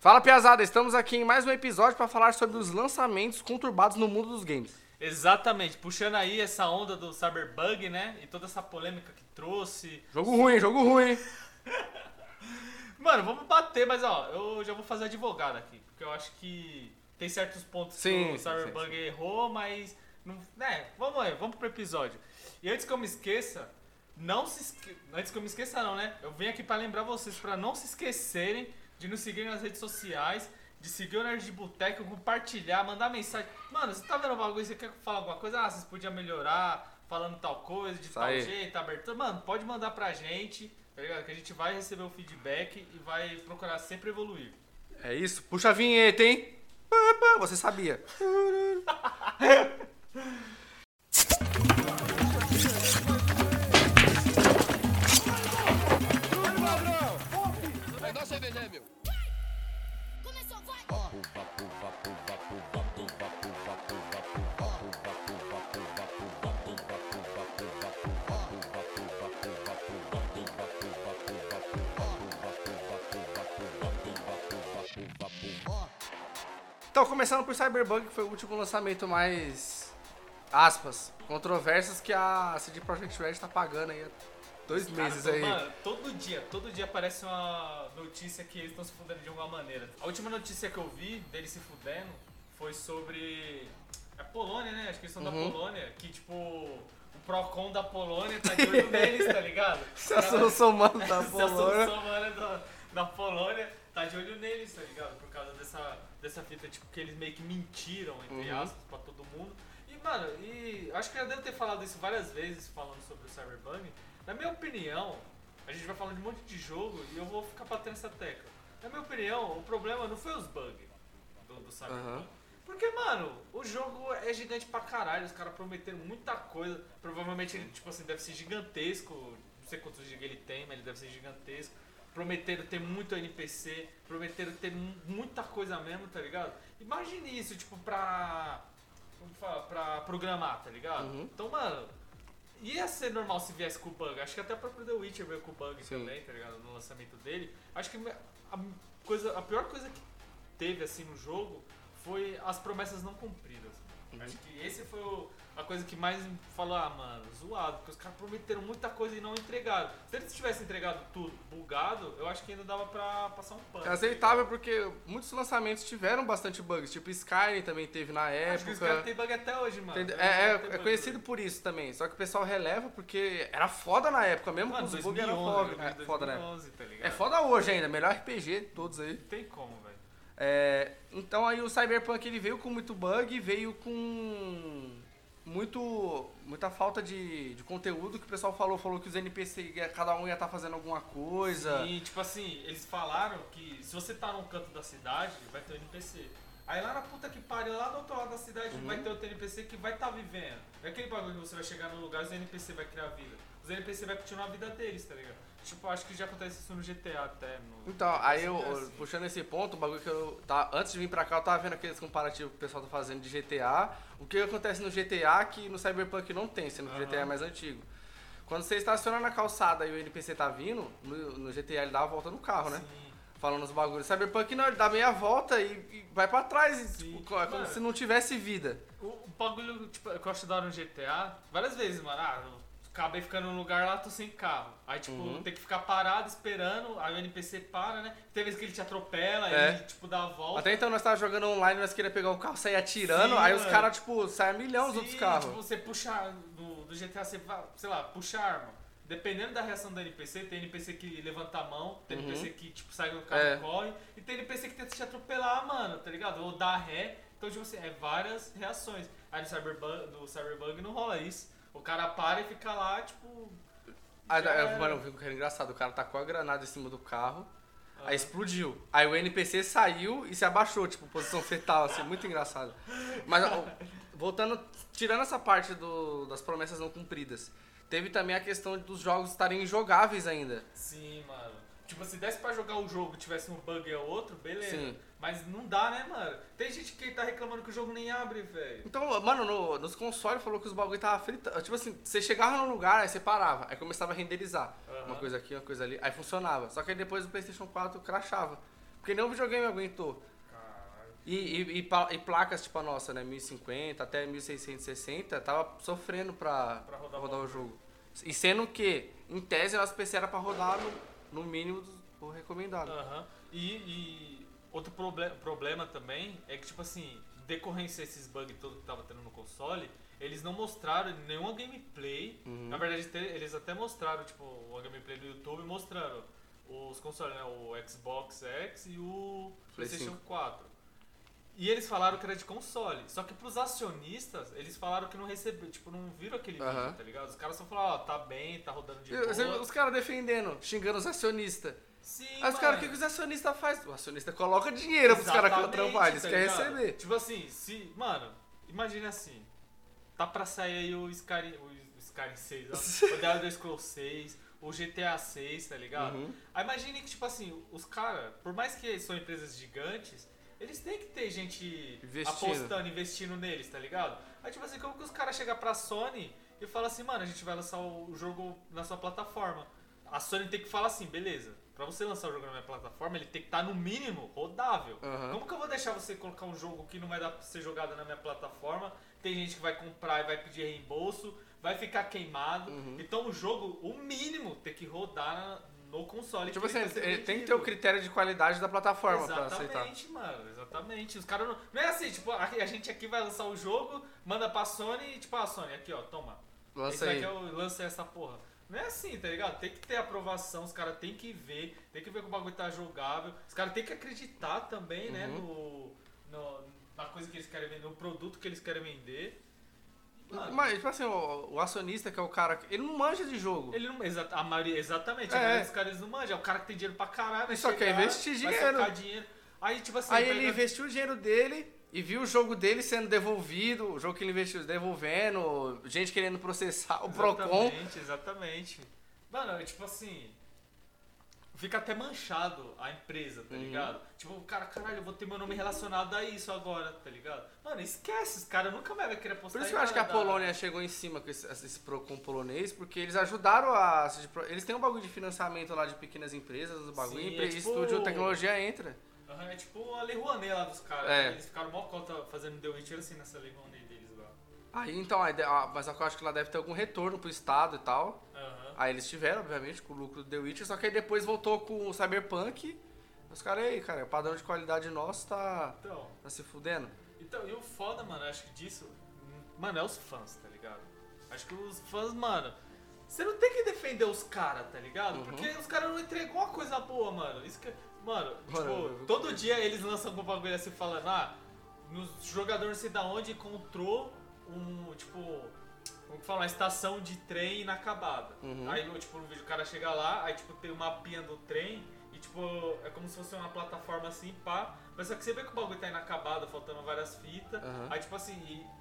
Fala, Piazada, estamos aqui em mais um episódio para falar sobre os lançamentos conturbados no mundo dos games. Exatamente, puxando aí essa onda do Cyberbug, né? E toda essa polêmica que trouxe. Jogo ruim, jogo ruim. Mano, vamos bater, mas ó, eu já vou fazer advogado aqui, porque eu acho que tem certos pontos Sim, que o Cyberbug errou, mas. Não, né, vamos aí, vamos pro episódio. E antes que eu me esqueça, não se esque... Antes que eu me esqueça, não, né? Eu vim aqui pra lembrar vocês, pra não se esquecerem de nos seguir nas redes sociais, de seguir o Nerd de Boteco, compartilhar, mandar mensagem. Mano, você tá vendo o bagulho, você quer falar alguma coisa? Ah, vocês podiam melhorar falando tal coisa, de Isso tal aí. jeito, abertura. Mano, pode mandar pra gente, tá ligado? Que a gente vai receber o feedback e vai procurar sempre evoluir. É isso, puxa a vinheta, hein? Você sabia. Então, começando por Cyberbug, que foi o último lançamento mais, aspas, controversas que a CD Projekt Red tá pagando aí há dois Cara, meses aí. Mano, todo dia, todo dia aparece uma notícia que eles estão se fudendo de alguma maneira. A última notícia que eu vi deles se fudendo foi sobre a Polônia, né? Acho que eles são Uhum. da Polônia, que tipo, o Procon da Polônia tá de olho neles, tá ligado? Se a solução da Se a Polônia... solução da Polônia tá de olho neles, tá ligado? Por causa dessa, dessa fita, tipo, que eles meio que mentiram, entre Uhum. aspas, pra todo mundo. E, mano, e acho que eu já devo ter falado isso várias vezes falando sobre o Cyberbug. Na minha opinião, a gente vai falando de um monte de jogo e eu vou ficar batendo essa tecla. Na minha opinião, o problema não foi os bugs do, do Cyberbug. Aham. Porque, mano, o jogo é gigante pra caralho, os caras prometeram muita coisa. Provavelmente ele, tipo assim, deve ser gigantesco. Não sei quantos GB ele tem, mas ele deve ser gigantesco. Prometeram ter muito NPC, prometeram ter mu- muita coisa mesmo, tá ligado? Imagine isso, tipo, pra. Como fala? Pra programar, tá ligado? Uhum. Então, mano, ia ser normal se viesse com bug. Acho que até o próprio The Witcher veio com bug Sim. também, tá ligado? No lançamento dele. Acho que a, coisa, a pior coisa que teve assim no jogo foi as promessas não cumpridas. Uhum. Acho que esse foi o- a coisa que mais me falou, ah, mano, zoado, porque os caras prometeram muita coisa e não entregaram. Se eles tivessem entregado tudo bugado, eu acho que ainda dava pra passar um pano. É aceitável porque muitos lançamentos tiveram bastante bugs, tipo Skyrim também teve na Acho que época. têm bug até hoje, mano. Caras É, é- é conhecido hoje. por isso também, só que o pessoal releva porque era foda na época, mesmo Mano, com os bugs era 2011, foda, é, foda na época. 2011, tá ligado? É foda hoje ainda, melhor RPG de todos aí. Não tem como, velho. É, então aí o Cyberpunk ele veio com muito bug, veio com muito muita falta de, de conteúdo que o pessoal falou, falou que os NPC cada um ia estar fazendo alguma coisa. E, tipo assim, eles falaram que se você tá num canto da cidade, vai ter um NPC. Aí lá na puta que pariu, lá do outro lado da cidade, Uhum. vai ter outro NPC que vai estar tá vivendo. Não é aquele bagulho que você vai chegar num lugar e os NPC vai criar vida. Os NPC vai continuar a vida deles, tá ligado? Tipo, acho que já acontece isso no GTA até. No... Então, aí eu, assim. puxando esse ponto, o bagulho que eu. Tá, antes de vir pra cá, eu tava vendo aqueles comparativos que o pessoal tá fazendo de GTA. O que acontece no GTA que no Cyberpunk não tem, sendo que o GTA é mais antigo. Quando você estaciona na calçada e o NPC tá vindo, no, no GTA ele dá a volta no carro, né? Sim. Falando os bagulhos. Cyberpunk não, ele dá meia volta e, e vai pra trás, tipo, é como Mano. se não tivesse vida. O, o bagulho tipo, que eu acho da hora no GTA, várias vezes, mano. Ah, acabei ficando num lugar lá, tô sem carro. Aí, tipo, Uhum. tem que ficar parado esperando, aí o NPC para, né? Tem vezes que ele te atropela, É. ele, tipo, dá a volta. Até então nós tava jogando online, nós queríamos pegar o carro, sair atirando, Sim, aí os mano. caras, tipo, saem a milhão os Sim, outros carros. Tipo, você puxar do, do GTA, você vai, sei lá, puxa a arma. Dependendo da reação do NPC, tem NPC que levanta a mão, tem Uhum. NPC que, tipo, sai do carro É. e corre, e tem NPC que tenta te atropelar, mano, tá ligado? Ou dar ré. Então, tipo assim, é várias reações. Aí no Cyberbug, no Cyberbug não rola isso. O cara para e fica lá, tipo. Aí, era. mano, eu vi que era engraçado. O cara tacou a granada em cima do carro, Ah. aí explodiu. Aí o NPC saiu e se abaixou, tipo, posição fetal, assim, muito engraçado. Mas, voltando, tirando essa parte do- das promessas não cumpridas, teve também a questão dos jogos estarem injogáveis ainda. Sim, mano. Tipo, se desse pra jogar o jogo e tivesse um bug ou outro, beleza. Sim. Mas não dá, né, mano? Tem gente que tá reclamando que o jogo nem abre, velho. Então, mano, no- nos consoles falou que os bagulho tava fritando. Tipo assim, você chegava num lugar, aí você parava, aí começava a renderizar. Aham. Uma coisa aqui, uma coisa ali, aí funcionava. Só que aí depois o PlayStation 4 crashava. Porque nenhum videogame aguentou. Caralho. E, e, e e placas tipo a nossa, né? 1050 até 1660, tava sofrendo pra, Pra rodar o rodar o jogo. E sendo que, em tese, elas PC era pra rodar no, no mínimo do, do recomendado. Aham. E, e outro proble problema também é que, tipo assim, decorrência desses bugs todos que tava tendo no console, eles não mostraram nenhuma gameplay. Uhum. Na verdade, eles até mostraram, tipo, uma gameplay do YouTube mostraram os consoles, né? O Xbox X e o Play PlayStation 5. 4. E eles falaram que era de console. Só que pros acionistas, eles falaram que não recebeu, tipo, não viram aquele vídeo, tá ligado? Os caras só falaram, ó, tá bem, tá rodando de E você- boa. os caras defendendo, xingando os acionistas. Sim, Aí os caras, o que, que os acionistas fazem? O acionista coloca dinheiro pros caras Exatamente, trampar, eles tá querem ligado? receber. Tipo assim, se. Mano, imagina assim. Tá pra sair aí o Skyrim. O Skyrim 6, ó. o The Elder Scrolls 6, o GTA 6, tá ligado? Uhum. Aí imagine que, tipo assim, os caras, por mais que são empresas gigantes, eles têm que ter gente Investindo. apostando, investindo neles, tá ligado? Aí, tipo assim, como que os caras chegam pra Sony e falam assim, mano, a gente vai lançar o jogo na sua plataforma. A Sony tem que falar assim, beleza, pra você lançar o jogo na minha plataforma, ele tem que estar no mínimo rodável. Aham. Como que eu vou deixar você colocar um jogo que não vai dar pra ser jogado na minha plataforma? Tem gente que vai comprar e vai pedir reembolso, vai ficar queimado. Uhum. Então o jogo, o mínimo, tem que rodar no console. Tipo assim, tá tem que ter o critério de qualidade da plataforma pra aceitar. Exatamente, mano, exatamente. Os caras não. Não é assim, tipo, a, a gente aqui vai lançar o jogo, manda pra Sony e, tipo, a Sony, aqui, ó, toma. Esse Lança daqui aí. é o, lança essa porra. Não é assim, tá ligado? Tem que ter aprovação, os caras tem que ver, tem que ver que o bagulho tá jogável. Os caras tem que acreditar também, né, Uhum. no, no- na coisa que eles querem vender, no produto que eles querem vender. Mano, Mas, tipo assim, o, o acionista, que é o cara. Ele não manja de jogo. ele não. Exa, a maioria, exatamente, É. a maioria dos caras não manjam. É o cara que tem dinheiro pra caralho, vai Só quer chegar, investir vai dinheiro. dinheiro. Aí, tipo assim, Aí pega- ele investiu o dinheiro dele e viu o jogo dele sendo devolvido, o jogo que ele investiu devolvendo, gente querendo processar, o Procon. Exatamente, exatamente. Mano, é tipo assim. Fica até manchado a empresa, tá Uhum. ligado? Tipo, cara, caralho, eu vou ter meu nome relacionado a isso agora, tá ligado? Mano, esquece, os caras nunca mais vai querer postar Por isso que eu acho que a da- Polônia chegou em cima com esse, esse Procon polonês, porque eles ajudaram a. Eles têm um bagulho de financiamento lá de pequenas empresas, o bagulho, Sim, empre- é tipo- estúdio, tecnologia entra. Aham, é tipo a Lei Rouanet lá dos caras. É. né? Eles ficaram mó cota fazendo The Witcher assim nessa Lei Rouanet deles lá. Aí então, aí mas eu acho que lá deve ter algum retorno pro Estado e tal. Aham. Aí eles tiveram, obviamente, com o lucro do The Witcher, só que aí depois voltou com o Cyberpunk. Os caras aí, cara, o padrão de qualidade nosso tá, Então, tá se fudendo. Então, e o foda, mano, acho que disso, mano, é os fãs, tá ligado? Acho que os fãs, mano, você não tem que defender os caras, tá ligado? Uhum. Porque os caras não entregam uma coisa boa, mano. Isso que, mano, eu- tipo, todo dia eles lançam um bagulho assim falando, ah, nos jogadores não sei da onde encontrou um, tipo, como que fala, uma estação de trem inacabada. Uhum. Aí, tipo, no vídeo o cara chega lá, aí, tipo, tem uma mapinha do trem e, tipo, é como se fosse uma plataforma assim, pá. Mas só que você vê que o bagulho tá inacabado, faltando várias fitas. Aham. Aí, tipo assim,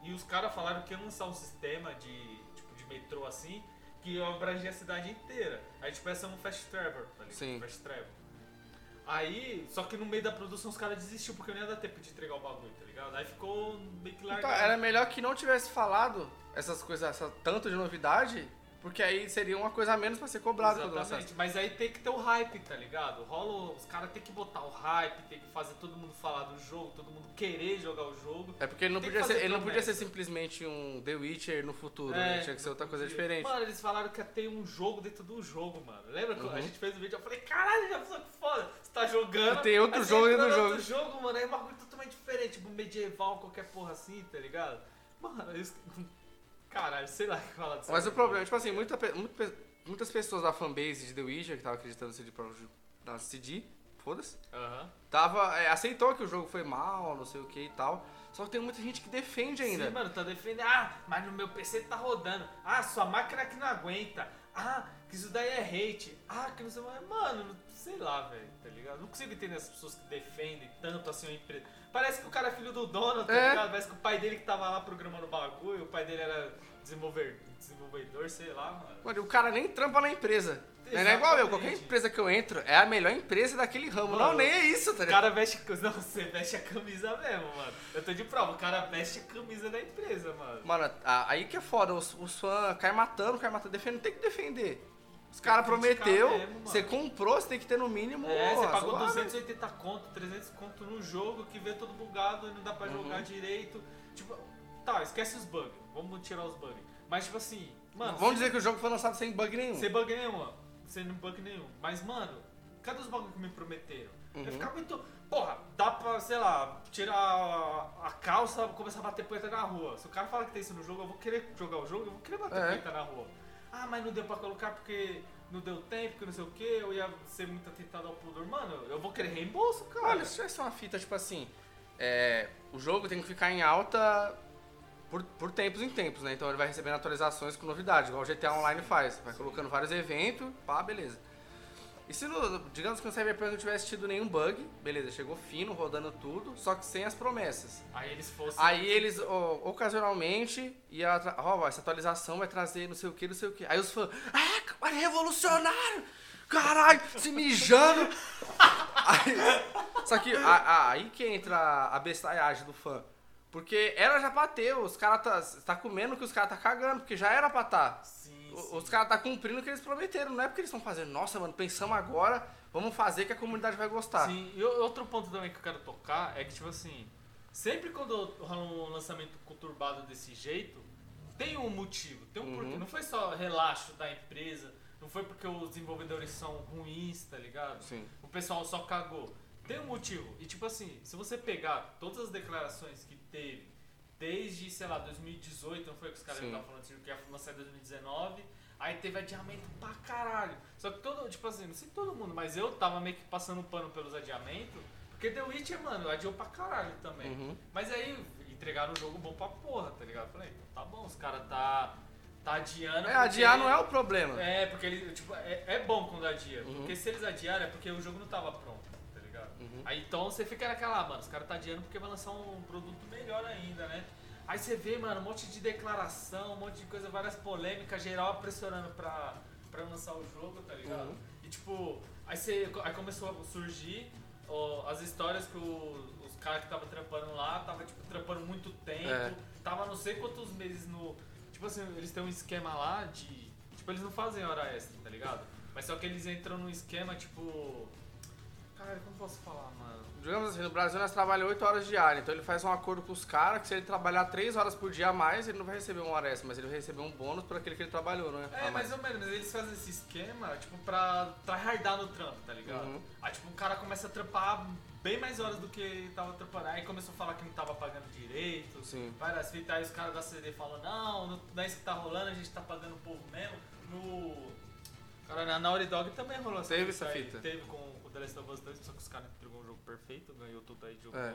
e, e os caras falaram que iam lançar um sistema de, tipo, de metrô assim, que ia abranger a cidade inteira. Aí, tipo, essa é um fast travel, tá ligado? Sim. Fast travel. Aí, só que no meio da produção os caras desistiu porque não ia dar tempo de entregar o bagulho, tá ligado? Aí ficou meio que Então, largado. era melhor que não tivesse falado essas coisas, essa, tanto de novidade, porque aí seria uma coisa a menos pra ser cobrado quando lançasse. Mas aí tem que ter o hype, tá ligado? Rola, os caras tem que botar o hype, tem que fazer todo mundo falar do jogo, todo mundo querer jogar o jogo. É porque ele não, Tem podia ser, ele não podia ser simplesmente um The Witcher no futuro, É, né? tinha que ser outra coisa diferente. Mano, eles falaram que ia ter um jogo dentro do jogo, mano. Lembra quando a Uhum. gente fez o vídeo? Eu falei, caralho, já pensou que foda? Você tá jogando. E tem outro jogo dentro do no outro jogo, mano. É uma coisa totalmente diferente, tipo medieval, qualquer porra assim, tá ligado? Mano, isso. Caralho, sei lá o que falar disso. Mas o problema, tipo assim, muita pe- muitas pessoas da fanbase de The Witcher, que tava acreditando no CD pra da CD, foda-se, tava, é, aceitou que o jogo foi mal, não sei o que e tal. Só que tem muita gente que defende ainda. Sim, mano, tá defendendo. Ah, mas no meu PC tá rodando. Ah, sua máquina que não aguenta. Ah, que isso daí é hate. Ah, que não sei mais. Mano, sei lá, velho, tá ligado? Não consigo entender as pessoas que defendem tanto assim uma empresa. Parece que o cara é filho do dono, tá É. ligado? Parece que o pai dele que tava lá programando o bagulho, o pai dele era desenvolver, desenvolvedor, sei lá, mano. Mano, o cara nem trampa na empresa. Não é igual eu, qualquer empresa que eu entro é a melhor empresa daquele ramo. Mano, não, nem é isso, tá O ligado? cara veste. Não, você veste a camisa mesmo, mano. Eu tô de prova, o cara veste a camisa da empresa, mano. Mano, aí que é foda, os, os fãs caem matando, caem matando, defendendo, tem que defender. Os caras prometeu, mesmo, você comprou, você tem que ter no mínimo. É, você pagou suave. 280 conto, 300 conto no jogo que vê todo bugado e não dá pra Uhum. jogar direito. Tipo, tá, esquece os bugs. Vamos tirar os bugs. Mas, tipo assim, mano. Vamos dizer que o jogo foi lançado sem bug nenhum. Sem bug nenhuma. Sem bug nenhum. Mas, mano, cadê os bugs que me prometeram? Uhum. Eu ficava muito. Porra, dá pra, sei lá, tirar a, a calça e começar a bater punheta na rua. Se o cara fala que tem isso no jogo, eu vou querer jogar o jogo, eu vou querer bater É. punheta na rua. Ah, mas não deu pra colocar porque não deu tempo, porque não sei o que, eu ia ser muito atentado ao pudor. Mano, eu vou querer reembolso, cara. Olha, se tivesse uma fita, tipo assim, é, o jogo tem que ficar em alta por, por tempos em tempos, né? Então ele vai recebendo atualizações com novidades, igual o GTA Online faz. Vai colocando vários eventos, pá, beleza. E se, no, digamos que no Cyberpunk não tivesse tido nenhum bug, beleza, chegou fino, rodando tudo, só que sem as promessas. Aí eles fossem. Aí eles, ó, ocasionalmente, ia ó, essa atualização vai trazer não sei o que, não sei o que. Aí os fãs, ah, mas é revolucionário! Caralho, se mijando! Aí- só que a- aí que entra a bestalhagem do fã. Porque era já pra ter, os caras tá, tá comendo que os caras tá cagando, porque já era pra tá. Sim, O- sim. Os caras tá cumprindo o que eles prometeram, não é porque eles estão fazendo, nossa, mano, pensamos agora, vamos fazer que a comunidade vai gostar. Sim, e outro ponto também que eu quero tocar é que, tipo assim, sempre quando rola um lançamento conturbado desse jeito, tem um motivo, tem um Uhum. porquê. Não foi só relaxo da empresa, não foi porque os desenvolvedores são ruins, tá ligado? Sim. O pessoal só cagou. Tem um motivo. E, tipo assim, se você pegar todas as declarações que teve desde, sei lá, 2018, não foi que os caras estavam falando assim, que ia lançar em 2019. Aí teve adiamento pra caralho. Só que todo, tipo assim, não sei todo mundo, mas eu tava meio que passando pano pelos adiamentos. Porque The Witcher, mano, adiou pra caralho também. Uhum. Mas aí entregaram um jogo bom pra porra, tá ligado? Eu Falei, então tá bom, os caras tá, tá adiando. É, adiar não é o problema. É, porque ele, tipo, é, é bom quando adia. Uhum. Porque se eles adiaram é porque o jogo não tava pronto, ligado? Uhum. Aí então você fica naquela, ah, mano, os caras tá adiando porque vai lançar um produto melhor ainda, né? Aí você vê, mano, um monte de declaração, um monte de coisa, várias polêmicas, geral pressionando pra, pra lançar o jogo, tá ligado? Uhum. E tipo, aí, você, aí começou a surgir ó, as histórias que o- os caras que estavam trampando lá, tava tipo, trampando muito tempo, É. tava não sei quantos meses no. Tipo assim, eles têm um esquema lá de. Tipo, eles não fazem hora extra, tá ligado? Mas só que eles entram num esquema tipo. Cara, como posso falar, mano? Digamos assim, no Brasil nós trabalhamos 8 horas diárias, então ele faz um acordo com os caras que se ele trabalhar 3 horas por dia a mais, ele não vai receber uma hora extra, mas ele vai receber um bônus por aquele que ele trabalhou, não é? É, A mais ou menos, mas eles fazem esse esquema, tipo, pra tryhardar no trampo, tá ligado? Uhum. Aí, tipo, o cara começa a trampar bem mais horas do que ele tava trampando. Aí começou a falar que não tava pagando direito. Sim. Várias fitas, aí os caras da CD falam, não, não não é isso que tá rolando, a gente tá pagando o povo mesmo. No. Cara, na Naughty Dog também rolou essa Teve fita essa aí. fita. Teve com o The Last of Us 2, só que os caras entregou um jogo perfeito, ganhou tudo aí de jogo É.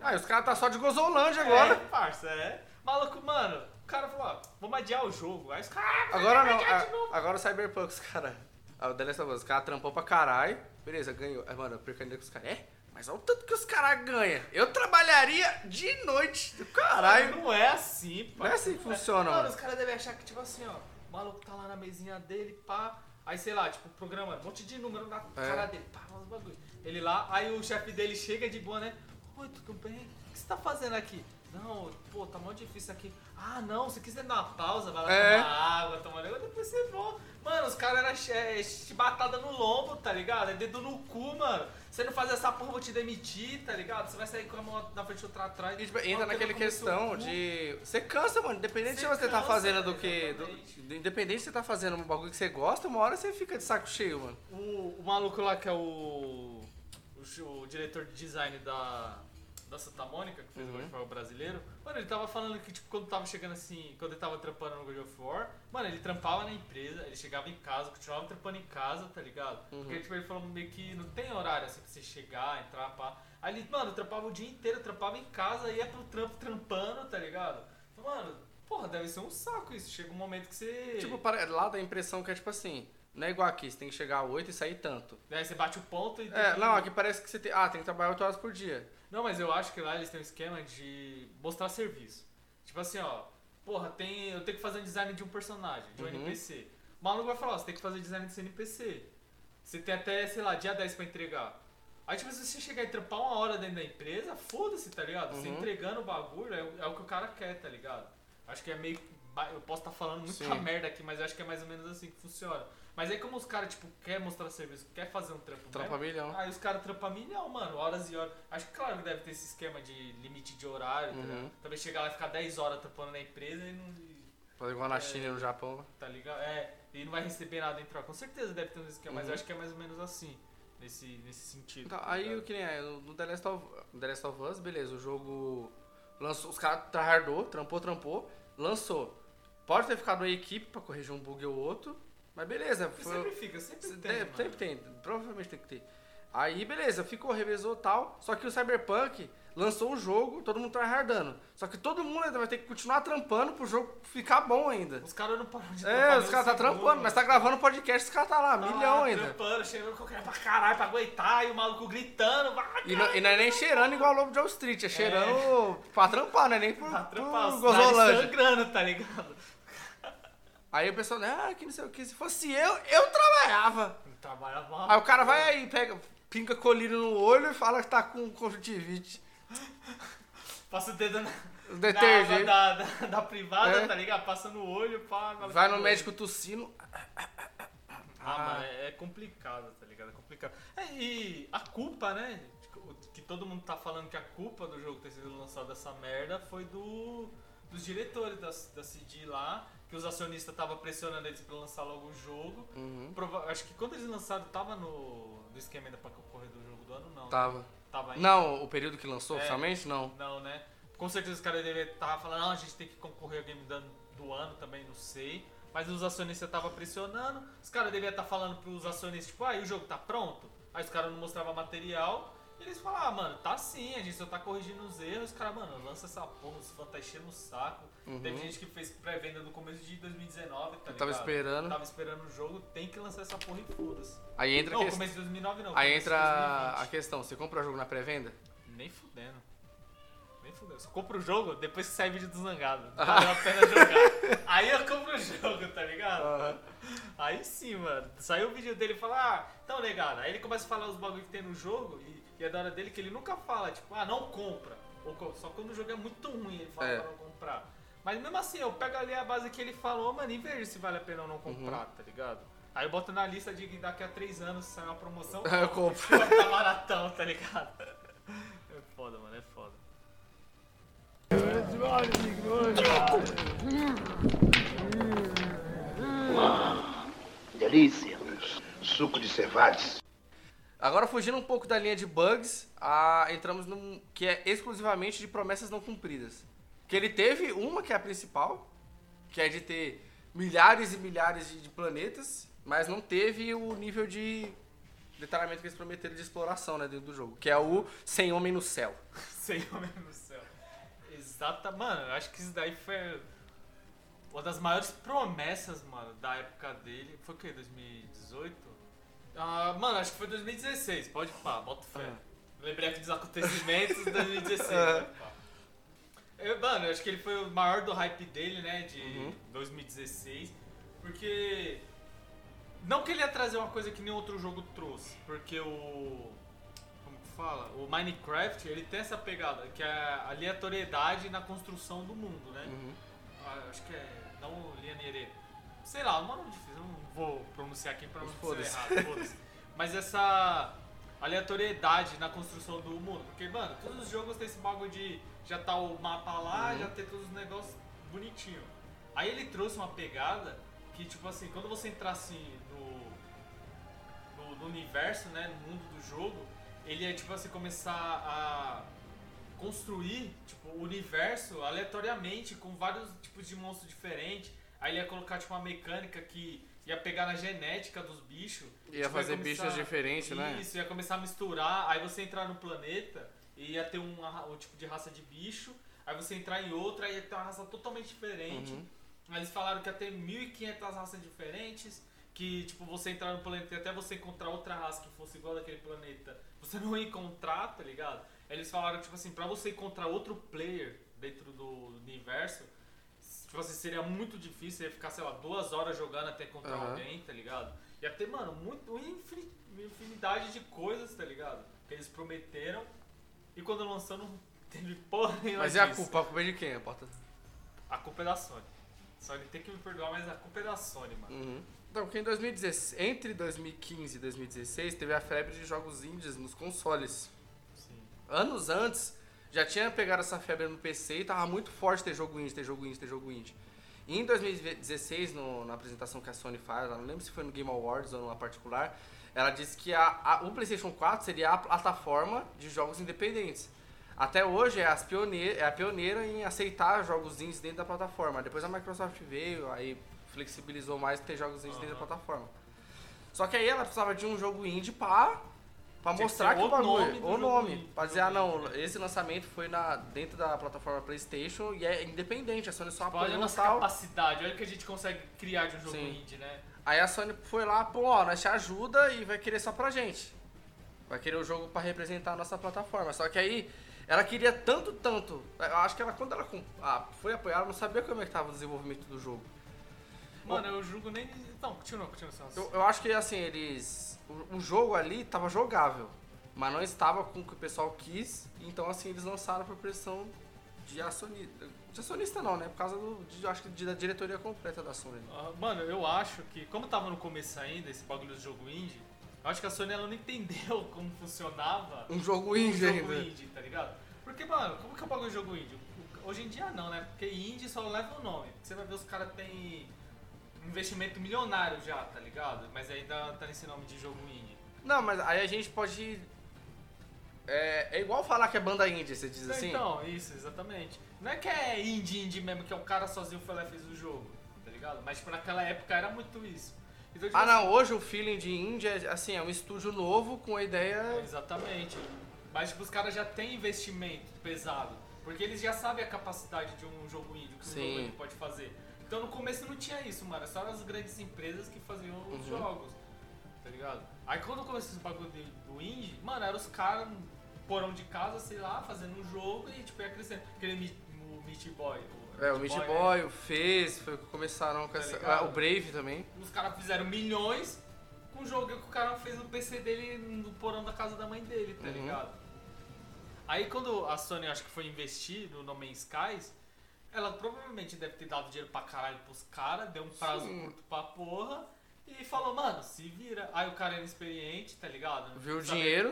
Ah, e os caras tá só de Gozolândia agora. É, parça, é. Maluco, mano, o cara falou, ó, vamos adiar o jogo. Aí os caras, ah, Agora não, a- novo. agora o Cyberpunk, os caras. O The Last of Us, os caras trampou pra caralho. Beleza, ganhou. Aí, mano, eu percandei com os caras. É, mas olha o tanto que os caras ganham. Eu trabalharia de noite. Caralho. Não é assim, pá. Não é assim que funciona, Mano, mano. os caras devem achar que, tipo assim, ó, o maluco tá lá na mesinha dele, pá. Aí, sei lá, tipo, programa, um monte de número na É. cara dele, pá, uns bagulho. Ele lá, aí o chefe dele chega de boa, né? Oi, tudo bem? O que você tá fazendo aqui? Não, pô, tá mó difícil aqui. Ah, não, se quiser dar uma pausa, vai lá É. tomar água, tomar água, depois você volta. Mano, os caras eram é, chibatada no lombo, tá ligado? É dedo no cu, mano. Você não faz essa porra, eu vou te demitir, tá ligado? Você vai sair com a mão na frente e outra atrás. E, tipo, entra como questão de. Você cansa, mano. Independente Você se você tá fazendo do que. exatamente. do- independente se você tá fazendo um bagulho que você gosta, uma hora você fica de saco cheio, mano. O, o maluco lá que é o, o, o diretor de design da, da Santa Mônica, que fez Uhum. o God of War brasileiro, mano, ele tava falando que, tipo, quando tava chegando assim, quando ele tava trampando no God of War, mano, ele trampava na empresa, ele chegava em casa, continuava trampando em casa, tá ligado? Uhum. Porque, tipo, ele falou meio que não tem horário, assim, pra você chegar, entrar, pá. Aí ele, mano, trampava o dia inteiro, trampava em casa, ia pro trampo trampando, tá ligado? Então, mano, porra, deve ser um saco isso. Chega um momento que você... Tipo, para- lá dá a impressão que é tipo assim. Não é igual aqui, você tem que chegar às 8 e sair tanto. Aí você bate o ponto e... É, não, aqui parece que você tem. Ah, tem que trabalhar 8 horas por dia. Não, mas eu acho que lá eles têm um esquema de mostrar serviço. Tipo assim, ó, porra, tem, eu tenho que fazer um design de um personagem, de um Uhum. NPC. O maluco vai falar, ó, você tem que fazer design desse NPC. Você tem até, sei lá, dia 10 pra entregar. Aí, tipo, se você chegar e trampar uma hora dentro da empresa, foda-se, tá ligado? Você Uhum. entregando o bagulho é, o- é o que o cara quer, tá ligado? Acho que é meio. Eu posso estar falando muita Sim. merda aqui, mas eu acho que é mais ou menos assim que funciona. Mas aí como os caras, tipo, quer mostrar serviço, quer fazer um trampo Trampa mesmo, milhão. Aí os caras trampam milhão, mano, horas e horas. Acho que claro que deve ter esse esquema de limite de horário, tá Uhum. ligado? Talvez chegar lá e ficar 10 horas trampando na empresa e não. Fazer igual na É. China e no Japão. Tá ligado? É, e não vai receber nada em troca. Com certeza deve ter um esquema, mas Uhum. eu acho que é mais ou menos assim. Nesse, nesse sentido. Então, tá aí o que nem é, no The Last of, The Last of Us, beleza, o jogo lançou, os caras tryhardou, trampou, trampou, lançou. Pode ter ficado a equipe pra corrigir um bug ou outro, mas beleza, foi, sempre fica, sempre tem. Mano. sempre tem, provavelmente tem que ter. Aí, beleza, ficou, revezou tal. Só que o Cyberpunk lançou o jogo, todo mundo tryhardando. Só que todo mundo ainda vai ter que continuar trampando pro jogo ficar bom ainda. Os caras não param de É, trampar os nem caras tá segundo, trampando, mas tá mano. gravando podcast, os caras tá lá, Tá milhão lá, ainda. Trampando, cheirando cocaína pra caralho, pra aguentar, e o maluco gritando, vai, E não, e não é nem cheirando igual o Lobo de Wall Street, é cheirando pra trampar, não é nem por, pra trampar, por os gozolândia. sangrando, tá ligado? Aí o pessoal, ah, que não sei o que, se fosse eu, eu trabalhava. Não trabalha mal. Aí o cara vai aí, pega, pinga colírio no olho e fala que tá com conjuntivite. Passa o dedo na, detergente. da, da, da privada, É. tá ligado? Passa no olho, pá. Vai no médico tossindo. Ah, Ah. mano, é é complicado, tá ligado? É complicado. É, e a culpa, né? Que todo mundo tá falando que a culpa do jogo ter sido lançado dessa merda foi do dos diretores da, da CD lá, que os acionistas estavam pressionando eles pra lançar logo o jogo. Uhum. Prova- acho que quando eles lançaram, tava no, no esquema ainda pra correr do jogo do ano, não. né? Tava. Tava ainda. Não, o período que lançou É. oficialmente, não. Não, né? Com certeza os caras devem estar falando, não, a gente tem que concorrer ao game do ano, do ano também, não sei. Mas os acionistas estavam pressionando, os caras deviam estar falando pros acionistas, tipo, ah, e o jogo tá pronto? Aí os caras não mostravam material, eles falavam, ah, mano, tá sim, a gente só tá corrigindo os erros. Os caras, mano, lança essa porra, os fãs tá enchendo o saco. Uhum. Teve gente que fez pré-venda no começo de 2019, tá Eu tava ligado? esperando. Tava esperando o jogo, tem que lançar essa porra e foda-se. Aí entra, a Não, que- começo de 2009 não. Aí entra a 2020. questão, você compra o jogo na pré-venda? Nem fudendo. Nem fudendo. Só compro o jogo depois que sai vídeo do Zangado. Valeu a pena jogar. Aí eu compro o jogo, tá ligado? Aí sim, mano. Saiu o vídeo dele e fala, ah, então negado. Aí ele começa a falar os bagulho que tem no jogo e, e é da hora dele que ele nunca fala, tipo, ah, não compra. Ou só quando o jogo é muito ruim ele fala É. pra não comprar. Mas mesmo assim, eu pego ali a base que ele falou, mano, e vejo se vale a pena ou não comprar, tá ligado? Aí eu boto na lista de que daqui a três anos se sair uma promoção, Eu compro. vai ficar baratão, tá ligado? É foda, mano, é foda. Delícia. Suco de cevades. Agora fugindo um pouco da linha de bugs, ah, entramos num que é exclusivamente de promessas não cumpridas. Que ele teve uma que é a principal, que é de ter milhares e milhares de, de planetas, mas não teve o nível de detalhamento que eles prometeram de exploração né, dentro do jogo, que é o sem homem no céu. Senhor mesmo do céu. Exata, mano, acho que isso daí foi uma das maiores promessas, mano, da época dele. Foi o que? 2018? Ah, mano, acho que foi 2016, pode pá, bota fé. Ah. Lembrei aqui dos acontecimentos de 2016, Ah. pode pá. Eu, mano, eu acho que ele foi o maior do hype dele, né, de Uhum. 2016, porque... Não que ele ia trazer uma coisa que nenhum outro jogo trouxe, porque o... Como que fala? O Minecraft, ele tem essa pegada, que é a aleatoriedade na construção do mundo, né? Uhum. Ah, acho que é. Não lineare. Sei lá, um nome difícil, eu não vou pronunciar aqui pra não ser errado, foda-se. Mas essa aleatoriedade na construção do mundo. Porque, mano, todos os jogos tem esse bagulho de já tá o mapa lá, Uhum. já ter todos os negócios bonitinho. Aí ele trouxe uma pegada que, tipo assim, quando você entrasse no, no, no universo, né, no mundo do jogo, ele ia, tipo assim, começar a construir, tipo, o universo aleatoriamente com vários tipos de monstros diferentes. Aí ele ia colocar, tipo, uma mecânica que ia pegar na genética dos bichos. Ia Tipo, fazer começar- bichos diferentes, né? Isso, ia começar a misturar. Aí você entrar no planeta e ia ter ra- um tipo de raça de bicho. Aí você entrar em outra e ia ter uma raça totalmente diferente. Uhum. Aí eles falaram que ia ter 1.500 raças diferentes. Que, tipo, você entrar no planeta e até você encontrar outra raça que fosse igual daquele planeta, você não ia encontrar, tá ligado? Aí Eles falaram, tipo assim, pra você encontrar outro player dentro do universo, tipo assim, seria muito difícil, ia ficar, sei lá, duas horas jogando até encontrar Aham. alguém, tá ligado? Ia ter, mano, muito, infinidade de coisas, tá ligado? Que eles prometeram. E quando lançou, não teve porra nenhuma Mas e a culpa? A culpa é de quem? A porta... A culpa é da Sony. Sony tem que me perdoar, mas a culpa é da Sony, mano. Uhum. Então, porque em 2016, entre 2015 e 2016 teve a febre de jogos indies nos consoles. Sim. Anos antes já tinha pegado essa febre no PC e tava muito forte ter jogo indie, ter jogo indie, ter jogo indie. E em 2016, no- na apresentação que a Sony faz, não lembro se foi no Game Awards ou numa particular, ela disse que a, a- o PlayStation 4 seria a plataforma de jogos independentes. Até hoje é, pioneira, é a pioneira em aceitar jogos indies dentro da plataforma. Depois a Microsoft veio, aí flexibilizou mais ter jogos indies dentro da plataforma. Só que aí ela precisava de um jogo indie pra, pra Tinha que mostrar ser que o bagulho. nome o nome. dizer, ah não, esse lançamento foi na, dentro da plataforma PlayStation e é independente, a Sony só olha a nossa tal. capacidade, olha o que a gente consegue criar de um jogo Sim. indie, né? Aí a Sony foi lá, pô, ó, nós te ajuda e vai querer só pra gente. Vai querer o jogo pra representar a nossa plataforma. Só que aí ela queria tanto, tanto. Eu acho que ela, quando ela ah, foi apoiar, ela não sabia como é que tava o desenvolvimento do jogo. Mano, eu julgo nem. Então, continua, continua. Celso. Eu, eu acho que assim, eles. O, o jogo ali tava jogável, mas não estava com o que o pessoal quis, então assim, eles lançaram por pressão de acionista. De acionista não, né? Por causa do. De, acho que de- da diretoria completa da Sony. Ah, Mano, eu acho que, como tava no começo ainda, esse bagulho do jogo indie, eu acho que a Sony ela não entendeu como funcionava Um jogo indie jogo ainda. indie, tá ligado? Porque, mano, como que é o bagulho do jogo indie? Hoje em dia não, né? Porque indie só leva o nome. Você vai ver os caras têm um investimento milionário já, tá ligado? Mas ainda tá nesse nome de jogo indie. Não, mas aí a gente pode. É, é igual falar que é banda indie, você diz assim? Então, isso, exatamente. Não é que é indie indie mesmo, que é o cara sozinho foi lá e fez o jogo, tá ligado? Mas tipo, naquela época era muito isso. Então, tipo, Ah, assim, não, hoje o feeling de indie é assim, é um estúdio novo com a ideia. Exatamente. Mas tipo, os caras já têm investimento pesado. Porque eles já sabem a capacidade de um jogo indie, o que um Sim. jogo indie pode fazer. Então no começo não tinha isso, mano. Só as grandes empresas que faziam os Uhum. jogos. Tá ligado? Aí quando começou esse bagulho de- do indie, mano, eram os caras no porão de casa, sei lá, fazendo um jogo e tipo ia crescendo. Aquele Mi- o Meat Boy. É, o Meat né? Boy, o Fez, foi que começaram com Tá essa. ah, o Brave também. Os caras fizeram milhões com um jogo que o cara fez no PC dele no porão da casa da mãe dele, tá Uhum. ligado? Aí quando a Sony acho que foi investir no No Man's Skies, ela provavelmente deve ter dado dinheiro pra caralho pros caras, deu um prazo Sim. curto pra porra e falou, mano, se vira. Aí o cara era experiente, tá ligado? Viu o dinheiro.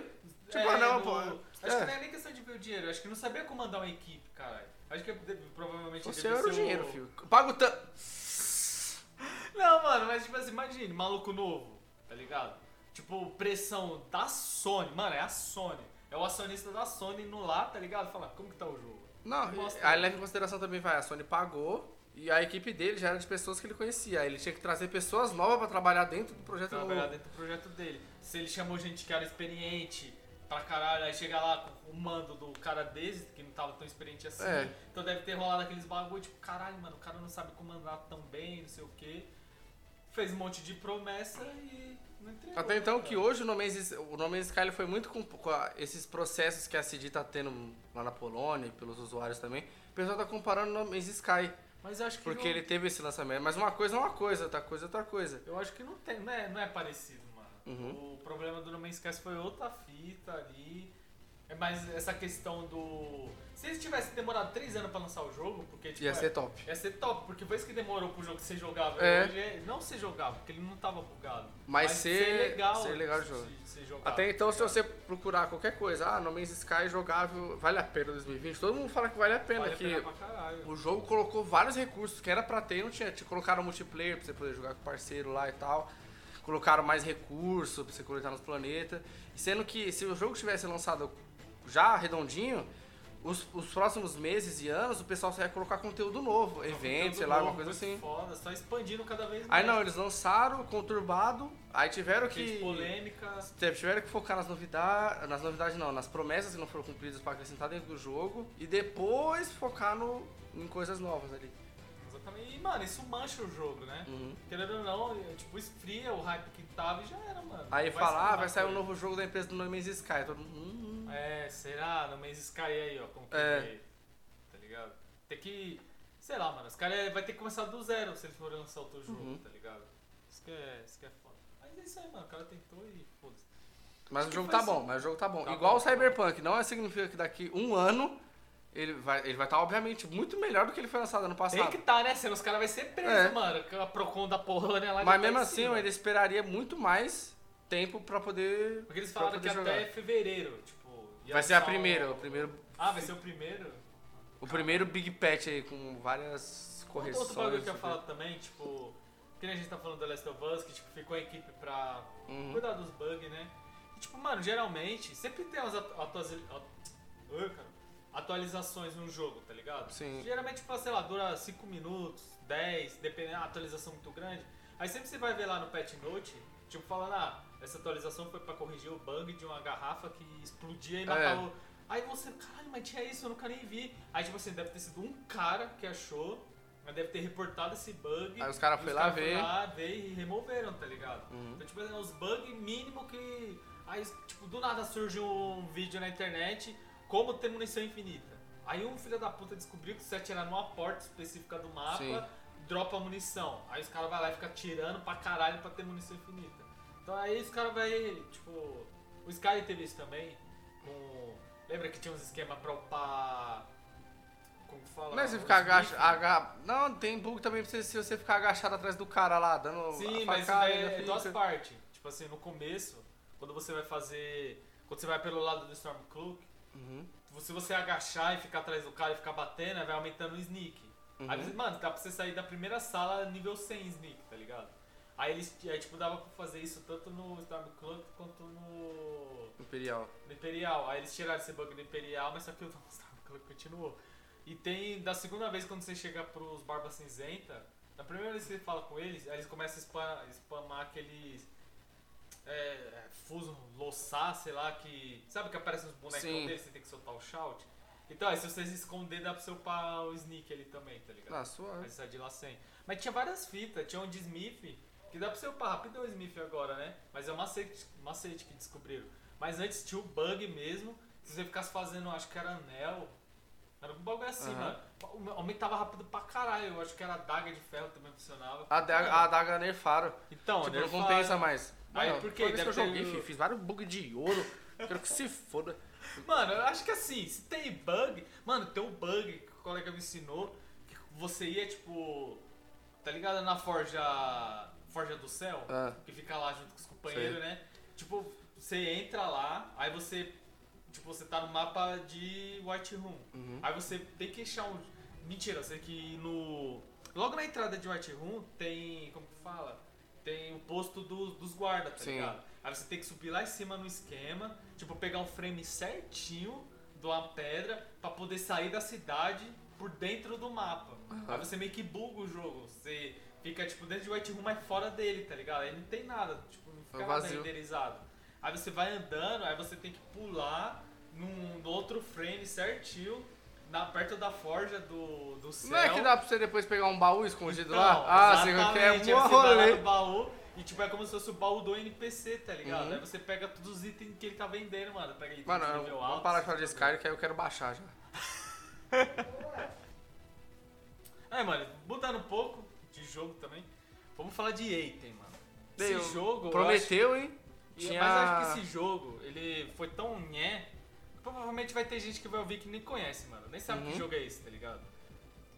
É, Tipo, não, no- pô, Acho é. que não é nem questão de ver o dinheiro, acho que não sabia comandar uma equipe, caralho. Acho que provavelmente Você era o dinheiro, filho. Pago tanto. não, mano, mas tipo assim, imagine, maluco novo, tá ligado? Tipo, pressão da Sony, mano, é a Sony. É o acionista da Sony indo lá, tá ligado? Fala, como que tá o jogo? Não, Mostra aí leva em consideração também, vai, a Sony pagou e a equipe dele já era de pessoas que ele conhecia. Aí ele tinha que trazer pessoas novas pra trabalhar dentro do projeto Trabalhar novo. dentro do projeto dele. Se ele chamou gente que era experiente pra caralho, aí chega lá com o mando do cara desse, que não tava tão experiente assim. É. Então deve ter rolado aqueles bagulho, tipo, caralho, mano, o cara não sabe comandar tão bem, não sei o quê. Fez um monte de promessa e não entregou. Até então né, que cara? hoje o No Man's, o no Man's Sky foi muito com, com a- esses processos que a CD tá tendo lá na Polônia e pelos usuários também. O pessoal tá comparando o No Man's Sky, Mas eu acho que porque não- ele teve esse lançamento. Mas uma coisa é uma coisa, outra coisa é outra coisa. Eu acho que não tem, não é, não é parecido, mano. Uhum. O problema do No Man's Sky foi outra fita ali. É mais essa questão do. Se eles tivessem demorado 3 anos pra lançar o jogo, porque tipo. Ia é- ser top. Ia ser top, porque foi isso que demorou pro jogo ser jogável. É. Hoje é- não ser jogável, porque ele não tava bugado. Mas ser- legal. ser legal o jogo. ser jogável, Até então, tá se você procurar qualquer coisa, ah, No Man's Sky jogável, vale a pena 2020, todo mundo fala que vale a pena, Vale a que pena pra caralho. o jogo colocou vários recursos que era pra ter e não tinha. Te colocaram multiplayer pra você poder jogar com o parceiro lá e tal. Colocaram mais recursos pra você coletar nos planetas. Sendo que se o jogo tivesse lançado já redondinho, os, os próximos meses e anos o pessoal ia colocar conteúdo novo, evento, sei lá, alguma coisa assim. Foda, só expandindo cada vez mais. Aí não, eles lançaram conturbado, aí tiveram que. polêmicas. Teve- Tiveram que focar nas novidades, nas novidades não, nas promessas que não foram cumpridas pra acrescentar dentro do jogo e depois focar no, em coisas novas ali. Exatamente. E, mano, isso mancha o jogo, né? Uhum. Querendo ou não, é, tipo, esfria o hype que tava e já era, mano. Aí vai falar, ah, vai sair um novo jogo da empresa do No Man's Sky. Todo mundo, hum. É, será? No Man's Sky aí, ó, como que É. é. Tá ligado? Tem que. Sei lá, mano, os caras vai ter que começar do zero se eles forem lançar outro jogo, Uhum. tá ligado? Isso que, é, isso que é foda. Mas é isso aí, mano. O cara tentou e foda-se. Mas o jogo tá bom, só- mas o jogo tá bom. Tá Igual bom, o tá Cyberpunk, não significa que daqui um ano ele vai ele vai estar, obviamente, muito melhor do que ele foi lançado ano Tem passado. que tá, né? Senão os caras vão ser presos, É. mano. Com a Procon da Polônia lá Mas tá mesmo assim, ainda esperaria muito mais tempo pra poder. Porque eles falaram que poder até jogar. fevereiro, tipo... Vai ser a primeira, o- primeiro, Ah, vai ser o primeiro? o primeiro Big Patch aí, com várias correções. Outro bagulho que eu ia né? falar também, tipo... Que nem a gente tá falando do Last of Us, que tipo, ficou a equipe pra Uhum. cuidar dos bugs, né? E, tipo, mano, geralmente, sempre tem umas atu atualiza- atu- atualizações no jogo, tá ligado? Sim. Geralmente, tipo, sei lá, dura 5 minutos, 10, dependendo da atualização muito grande. Aí sempre você vai ver lá no patch note, tipo, falando, ah, essa atualização foi pra corrigir o bug de uma garrafa que explodia e É. matava o... Aí você, caralho, mas tinha isso, eu nunca nem vi. Aí, tipo assim, deve ter sido um cara que achou, mas deve ter reportado esse bug. Aí os cara foi os lá cara ver. Foi lá ver e removeram, tá ligado? Uhum. Então, tipo, assim, os bugs mínimo que. Aí, tipo, do nada surge um vídeo na internet como ter munição infinita. Aí um filho da puta descobriu que se atirar numa porta específica do mapa, Sim. dropa munição. Aí os caras vão lá e ficam tirando pra caralho pra ter munição infinita. Então aí os caras vai, tipo. O Sky teve isso também. Com. Lembra que tinha uns esquemas pra upar. Como que fala? Não é se Os ficar agachado. Aga... Não, tem bug também pra você, se você ficar agachado atrás do cara lá, dando. Sim, mas isso daí é duas partes. Tipo assim, no começo, quando você vai fazer. Quando você vai pelo lado do Stormcloak, Uhum. se você agachar e ficar atrás do cara e ficar batendo, vai aumentando o sneak. Uhum. Aí você, mano, dá pra você sair da primeira sala nível 100 sneak, tá ligado? Aí eles, aí, tipo, dava pra fazer isso tanto no Stormcloak quanto no, Imperial. no Imperial. Aí eles tiraram esse bug do Imperial, mas só que o Stormcloak continuou. E tem, da segunda vez quando você chega pros Barba Cinzenta, na primeira vez que você fala com eles, aí eles começam a spam- spamar aqueles é, fuso loçar, sei lá, que. Sabe que aparece uns bonecos deles, você tem que soltar o shout? Então, aí se você se esconder, dá pra você upar o sneak ali também, tá ligado? Ah, suave. Mas sai de lá sem. Mas tinha várias fitas, tinha um de Smith, que dá pra você upar rápido o Smith agora, né? Mas é um macete, macete que descobriram. Mas antes tinha o bug mesmo, se você ficasse fazendo, acho que era anel. Era um bagulho assim, Aham. mano. Aumentava rápido pra caralho. Eu acho que era adaga de ferro também funcionava. A daga, a daga nerfaram. Então, tipo, não nerfaram. compensa mais. Aí, Mano, por que eu joguei, filho, fiz vários bugs de ouro. Quero que se foda. Mano, eu acho que assim, se tem bug. Mano, tem um bug que o colega me ensinou. Que você ia, tipo. Tá ligado na Forja. Forja do Céu? Ah. Que fica lá junto com os companheiros, Sei. né? Tipo, você entra lá, aí você. Tipo, você tá no mapa de White Room. Uhum. Aí você tem que achar um. Mentira, você tem que ir no. Logo na entrada de White Room tem. Como que fala? Tem o posto dos, dos guardas, tá Sim. ligado? Aí você tem que subir lá em cima no esquema, tipo, pegar um frame certinho de uma pedra pra poder sair da cidade por dentro do mapa. Aí você meio que buga o jogo. Você fica, tipo, dentro de White Room, mas fora dele, tá ligado? Aí não tem nada, tipo, não fica É nada renderizado. Aí você vai andando, aí você tem que pular num no outro frame certinho, na, perto da forja do, do céu. Não é que dá pra você depois pegar um baú escondido Então, lá? Ah, você quer aí um você vai lá rolê. no baú e tipo, é como se fosse o baú do NPC, tá ligado? Uhum. Aí você pega todos os itens que ele tá vendendo, mano. Pega itens Mano, de nível vamos alto. parar de falar de Skyrim que aí eu quero baixar já. É, mano, mudando um pouco jogo também, vamos falar de item, mano. Esse eu- jogo. eu Prometeu, hein? acho- Tinha... Mas acho que esse jogo, ele foi tão nhé. Provavelmente vai ter gente que vai ouvir que nem conhece, mano. Nem sabe que Uhum. jogo é esse, tá ligado?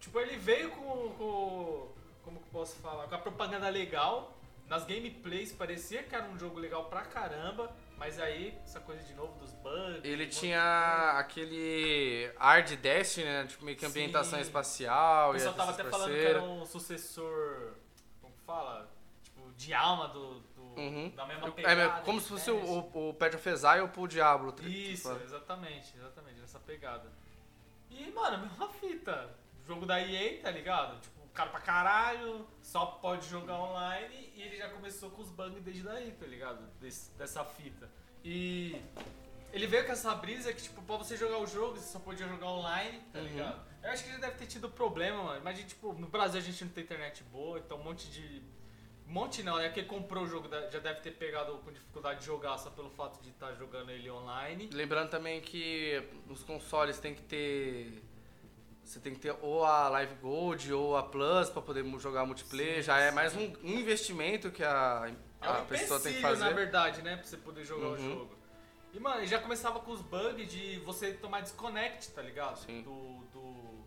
Tipo, ele veio com, com. Como que eu posso falar? Com a propaganda legal. Nas gameplays parecia que era um jogo legal pra caramba. Mas aí, essa coisa de novo dos bugs. Ele tinha aquele ar de Destiny, né? Tipo, meio que ambientação Sim. espacial. O pessoal tava até falando que parceiras. era um sucessor. Como fala? Tipo, de alma do. do- Uhum. Da mesma É, pegada. como de se fosse o, Destiny. o, o Path of Exile pro Diablo. tá- Isso, tipo, exatamente, exatamente, nessa pegada. E, mano, a mesma fita. Jogo da EA, tá ligado? Tipo, o cara pra caralho, só pode jogar online e ele já começou com os bugs desde daí, tá ligado? Desse- dessa fita. E ele veio com essa brisa que, tipo, pra você jogar o jogo, você só podia jogar online, tá Uhum. ligado? Eu acho que já deve ter tido problema, mano. Imagina, tipo, no Brasil a gente não tem internet boa, então um monte de. Um monte não, né? Quem comprou o jogo já deve ter pegado com dificuldade de jogar só pelo fato de estar jogando ele online. Lembrando também que nos consoles tem que ter. Você tem que ter ou a Live Gold ou a Plus pra poder jogar multiplayer. Sim, Já é sim. mais um, um investimento que a, É um pessoa tem que fazer. na verdade, né? Pra você poder jogar o Uhum. jogo. E, mano, já começava com os bugs de você tomar desconnect, tá ligado? Sim. Do, do,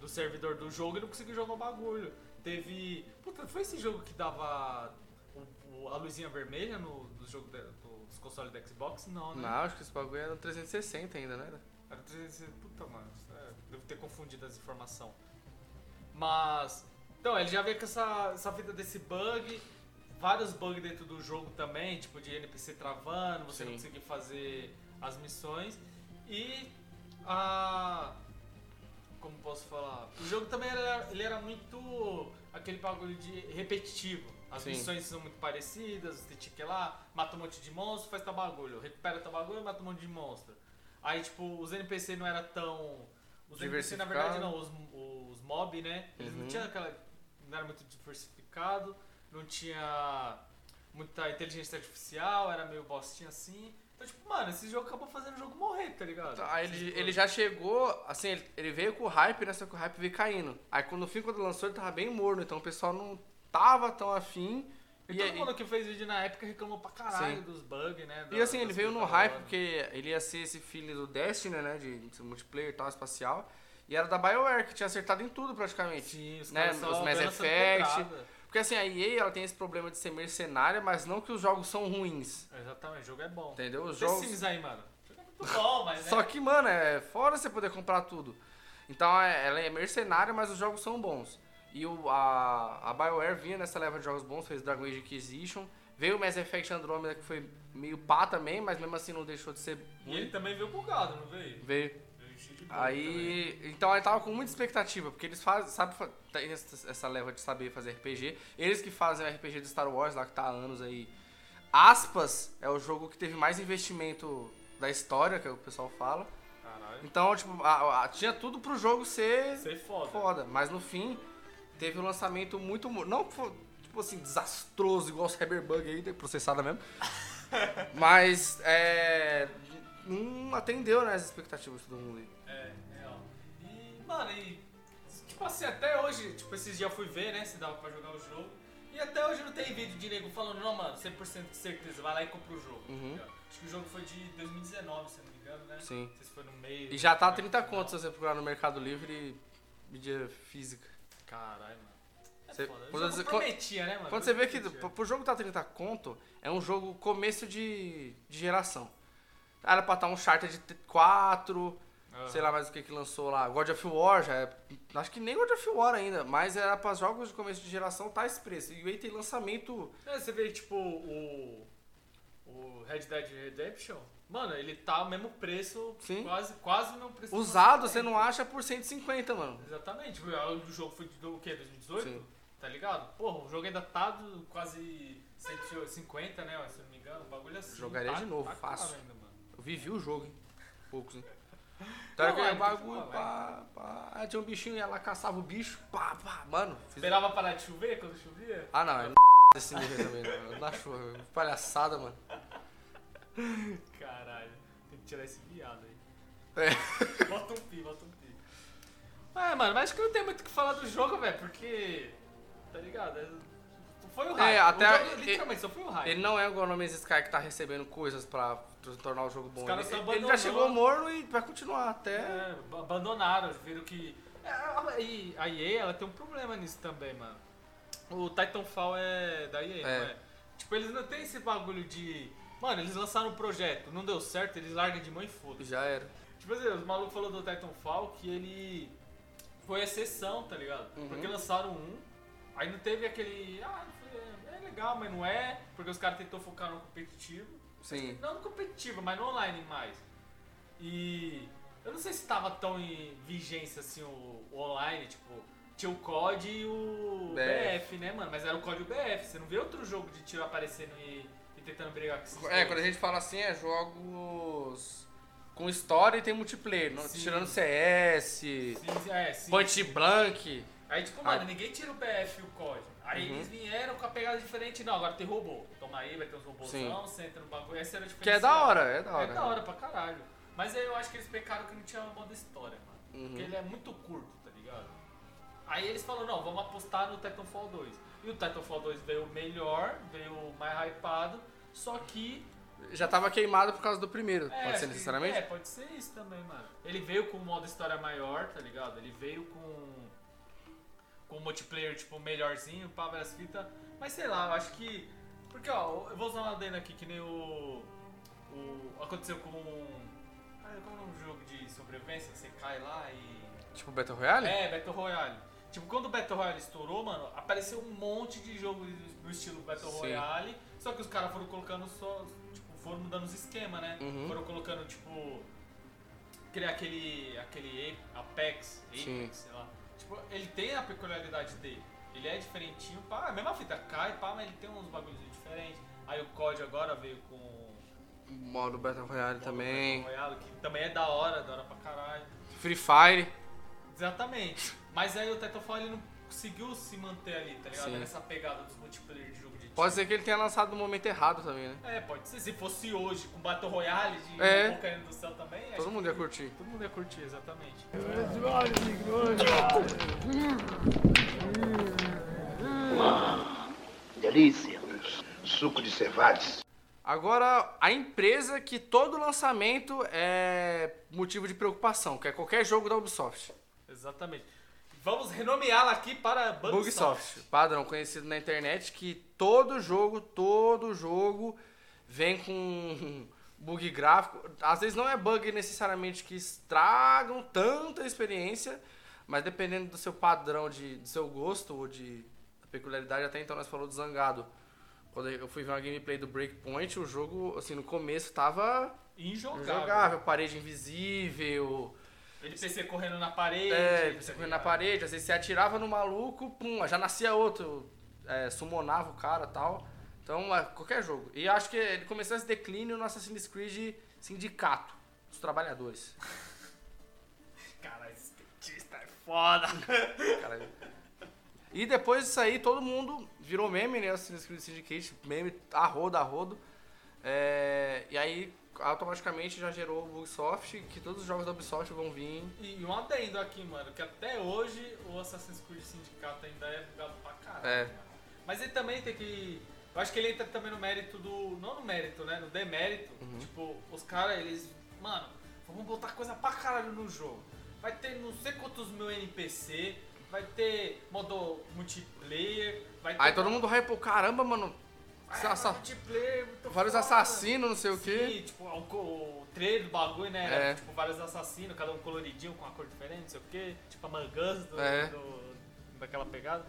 do servidor do jogo e não conseguia jogar o bagulho. Teve. Puta, foi esse jogo que dava o- o- a luzinha vermelha no, no jogo de- do- dos consoles da Xbox? Não, né? Não, acho que esse bagulho era no 360 ainda, né? Era 360. Puta, mano. Devo ter confundido as informações. Mas. Então, ele já veio com essa, essa vida desse bug. Vários bugs dentro do jogo também, tipo de NPC travando, você não Sim. conseguir fazer as missões. E a. Como posso falar? O jogo também era, ele era muito aquele bagulho de repetitivo. As Sim. missões são muito parecidas, você tinha que ir lá, mata um monte de monstro, faz tal bagulho, recupera tal bagulho, mata um monte de monstro. Aí, tipo, os NPC não era tão. Os NPC, na verdade, não, os, os mob, né? Eles não Uhum. tinham aquela. Não era muito diversificado, não tinha muita inteligência artificial, era meio bostinha assim. Então, tipo, mano, esse jogo acabou fazendo o jogo morrer, tá ligado? Então, Aí ele, ele já chegou, assim, ele, ele veio com o hype, né? Só que o hype veio caindo. Aí quando no fim, quando lançou, ele tava bem morno, então o pessoal não tava tão afim. E, E, todo mundo que fez vídeo na época reclamou pra caralho Sim. dos bugs, né? e da- assim, ele veio no hype hora. porque ele ia ser esse filho do Destiny, né? De, de multiplayer e tal, espacial. E era da BioWare, que tinha acertado em tudo praticamente. Sim, os né, caras só os Mass Effect. Porque assim, a EA ela tem esse problema de ser mercenária, mas não que os jogos são ruins. Exatamente, o jogo é bom. Entendeu? Os The jogos. Sims aí, mano. O jogo é muito bom, mas. Só né? que, mano, é fora você poder comprar tudo. Então é- ela é mercenária, mas os jogos são bons. E o, a, a BioWare vinha nessa leva de jogos bons, fez Dragon Age Inquisition. Veio o Mass Effect Andromeda, que foi meio pá também, mas mesmo assim não deixou de ser E ele também veio bugado, não veio? Veio. Também. Aí. Então ele tava com muita expectativa, porque eles fazem, sabe, tem essa leva de saber fazer RPG. Eles que fazem o RPG de Star Wars, lá que tá há anos aí. Aspas é o jogo que teve mais investimento da história, que é o pessoal fala. Caralho. Então, tipo, a- a- tinha tudo pro jogo ser é foda. foda. Mas no fim, teve um lançamento muito. Não, tipo assim, desastroso, igual o Cyberbug aí, processada mesmo. mas, é. Não atendeu, né, as expectativas de todo mundo aí. É, real. E, mano, e. Tipo assim, até hoje, tipo, esses dias eu fui ver, né, se dava pra jogar o jogo. E até hoje não tem vídeo de nego falando, não, mano, 100% de certeza, vai lá e compra o jogo. Uhum. tá? Acho que o jogo foi de 2019, se não me engano, né? Sim. Não sei se foi no meio. E já tá no 30 final. contos se você procurar no Mercado Livre mídia física. Caralho, mano. É Você- foda. O jogo prometia, né, mano? Quando O você vê que prometia. pro- pro jogo tá 30 conto, é um jogo começo de, de geração. Era pra estar um Charter de 4, Ah. sei lá mais o que que lançou lá. God of War já é. Acho que nem God of War ainda, mas era pra jogos de começo de geração tá esse preço. E o EA tem lançamento. É, você vê, tipo, o. O Red Dead Redemption. Mano, ele tá o mesmo preço, Sim. quase, quase no preço do Usado você não acha por 150, mano. Exatamente. O jogo foi do, o quê? 2018? Sim. Tá ligado? Porra, o jogo ainda tá do quase 150, né? Se eu não me engano, o bagulho assim. Jogaria tá- de novo, tá fácil. ainda. Eu vivi o jogo, hein? Poucos, hein? Então Não, era é, aquele bagulho, pá, pá. Aí tinha um bichinho, ia lá, caçava o bicho, pá, pá. Mano, Esperava parar de chover quando chovia? Ah, não, é desse nível também, não. Não achou. Palhaçada, mano. Tirar esse viado aí. É. Bota um pi, bota um pi. É, mano, mas acho que não tem muito o que falar do jogo, velho, porque. Tá ligado? É- Foi o hype. É, até- o jogo, literalmente, só foi o hype. Ele não é igual o No Man's Sky que tá recebendo coisas pra tornar o jogo bom. caras Ele, ele já chegou morno e vai continuar até. É, ab- abandonaram, viram que. É, a- e a EA ela tem um problema nisso também, mano. O Titanfall é da EA, É. não é? Tipo, eles não tem esse bagulho de. Mano, eles lançaram um projeto, não deu certo, eles largam de mão e foda. Já era. Tipo assim, os malucos falou do Titanfall que ele foi exceção, tá ligado? Uhum. Porque lançaram um, aí não teve aquele. Ah, é legal, mas não é, porque os caras tentou focar no competitivo. Sim. Não no competitivo, mas no online mais. E eu não sei se tava tão em vigência assim o, o online, tipo, tinha o COD e o BF. BF, né, mano? Mas era o COD e o BF. Você não vê outro jogo de tiro aparecendo e tentando brigar com esses É, dois. quando a gente fala assim, é jogos com história e tem multiplayer. Não, Sim. tirando CS, Sim, é, sim. Point Blank. Aí, tipo, Ah. mano, ninguém tira o BF e o COD. Aí Uhum. eles vieram com a pegada diferente. Não, agora tem robô. Toma aí, vai ter uns robôzão, Sim. você entra no bagulho. Essa era a Que é da diferencial. hora, é da hora. É da hora pra caralho. Mas aí eu acho que eles pecaram que não tinha modo história, mano. Uhum. Porque ele é muito curto, tá ligado? Aí eles falaram, não, vamos apostar no Titanfall 2. E o Titanfall 2 veio melhor, veio mais hypado, só que Já tava queimado por causa do primeiro, É, pode ser necessariamente? É, pode ser isso também, mano. Ele veio com um modo história maior, tá ligado? Ele veio com. com um multiplayer, tipo, melhorzinho, pá, várias fitas. Mas sei lá, eu acho que. Porque, ó, eu vou usar uma adendo aqui que nem o. o aconteceu com. Ah, como é o do jogo de sobrevivência? que Você cai lá e. Tipo Battle Royale? É, Battle Royale. Tipo, quando o Battle Royale estourou, mano, apareceu um monte de jogo no estilo Battle Sim. Royale, só que os caras foram colocando só, tipo, foram mudando os esquemas, né? Uhum. Foram colocando, tipo, criar aquele, aquele Apex, Sim. Apex, sei lá. Tipo, ele tem a peculiaridade dele. Ele é diferentinho, pá, a mesma fita cai, pá, mas ele tem uns bagulhos diferentes. Aí o COD agora veio com o Modo Battle Royale também. Battle Royale, que também é da hora, da hora pra caralho. Free Fire. Exatamente. Mas aí o Titanfall ele não conseguiu se manter ali, tá ligado? Sim. Nessa pegada dos multiplayer de. Pode ser que ele tenha lançado no momento errado também, né? É, pode ser. Se fosse hoje, com Battle Royale de É. um caindo do céu também, Todo mundo que ia curtir. Todo mundo ia curtir, exatamente. Delícia. Suco de cevades. Agora, a empresa que todo lançamento é motivo de preocupação, que é qualquer jogo da Ubisoft. Exatamente. Vamos renomeá-la aqui para Bugsoft. Bugsoft, padrão conhecido na internet, que todo jogo, todo jogo vem com bug gráfico. Às vezes não é bug necessariamente que estragam tanta experiência, mas dependendo do seu padrão, de, do seu gosto ou de peculiaridade, até então nós falamos do Zangado. Quando eu fui ver uma gameplay do Breakpoint, o jogo, assim, no começo tava Injogável. injogável, parede invisível, NPC correndo na parede. é, tá você correndo na parede, às vezes você atirava no maluco, pum, já nascia outro, é, summonava o cara e tal. Então, é, qualquer jogo. E acho que ele começou esse declínio no Assassin's Creed Sindicato, dos trabalhadores. Cara, esse skatista é foda. Caralho. E depois disso aí, todo mundo virou meme, né? Assassin's Creed Syndicate, meme a rodo, a rodo. É, e aí, automaticamente já gerou o Bugsoft, que todos os jogos da Ubisoft vão vir. E um adendo aqui, mano, que até hoje o Assassin's Creed Sindicato ainda é bugado pra caralho. É. mano. Mas ele também tem que. Eu acho que ele entra também no mérito do. Não no mérito, né? No demérito. Uhum. Tipo, os caras, eles. Mano, vamos botar coisa pra caralho no jogo. Vai ter não sei quantos mil NPC, vai ter modo multiplayer, vai ter. Aí todo mundo hypou, caramba, mano. Ah, muito vários assassinos, não sei o quê. Sim, tipo, o, o trailer do bagulho, né? Era, É. tipo, vários assassinos, cada um coloridinho, com uma cor diferente, não sei o quê. Tipo, a Mangus do, É. do- daquela pegada.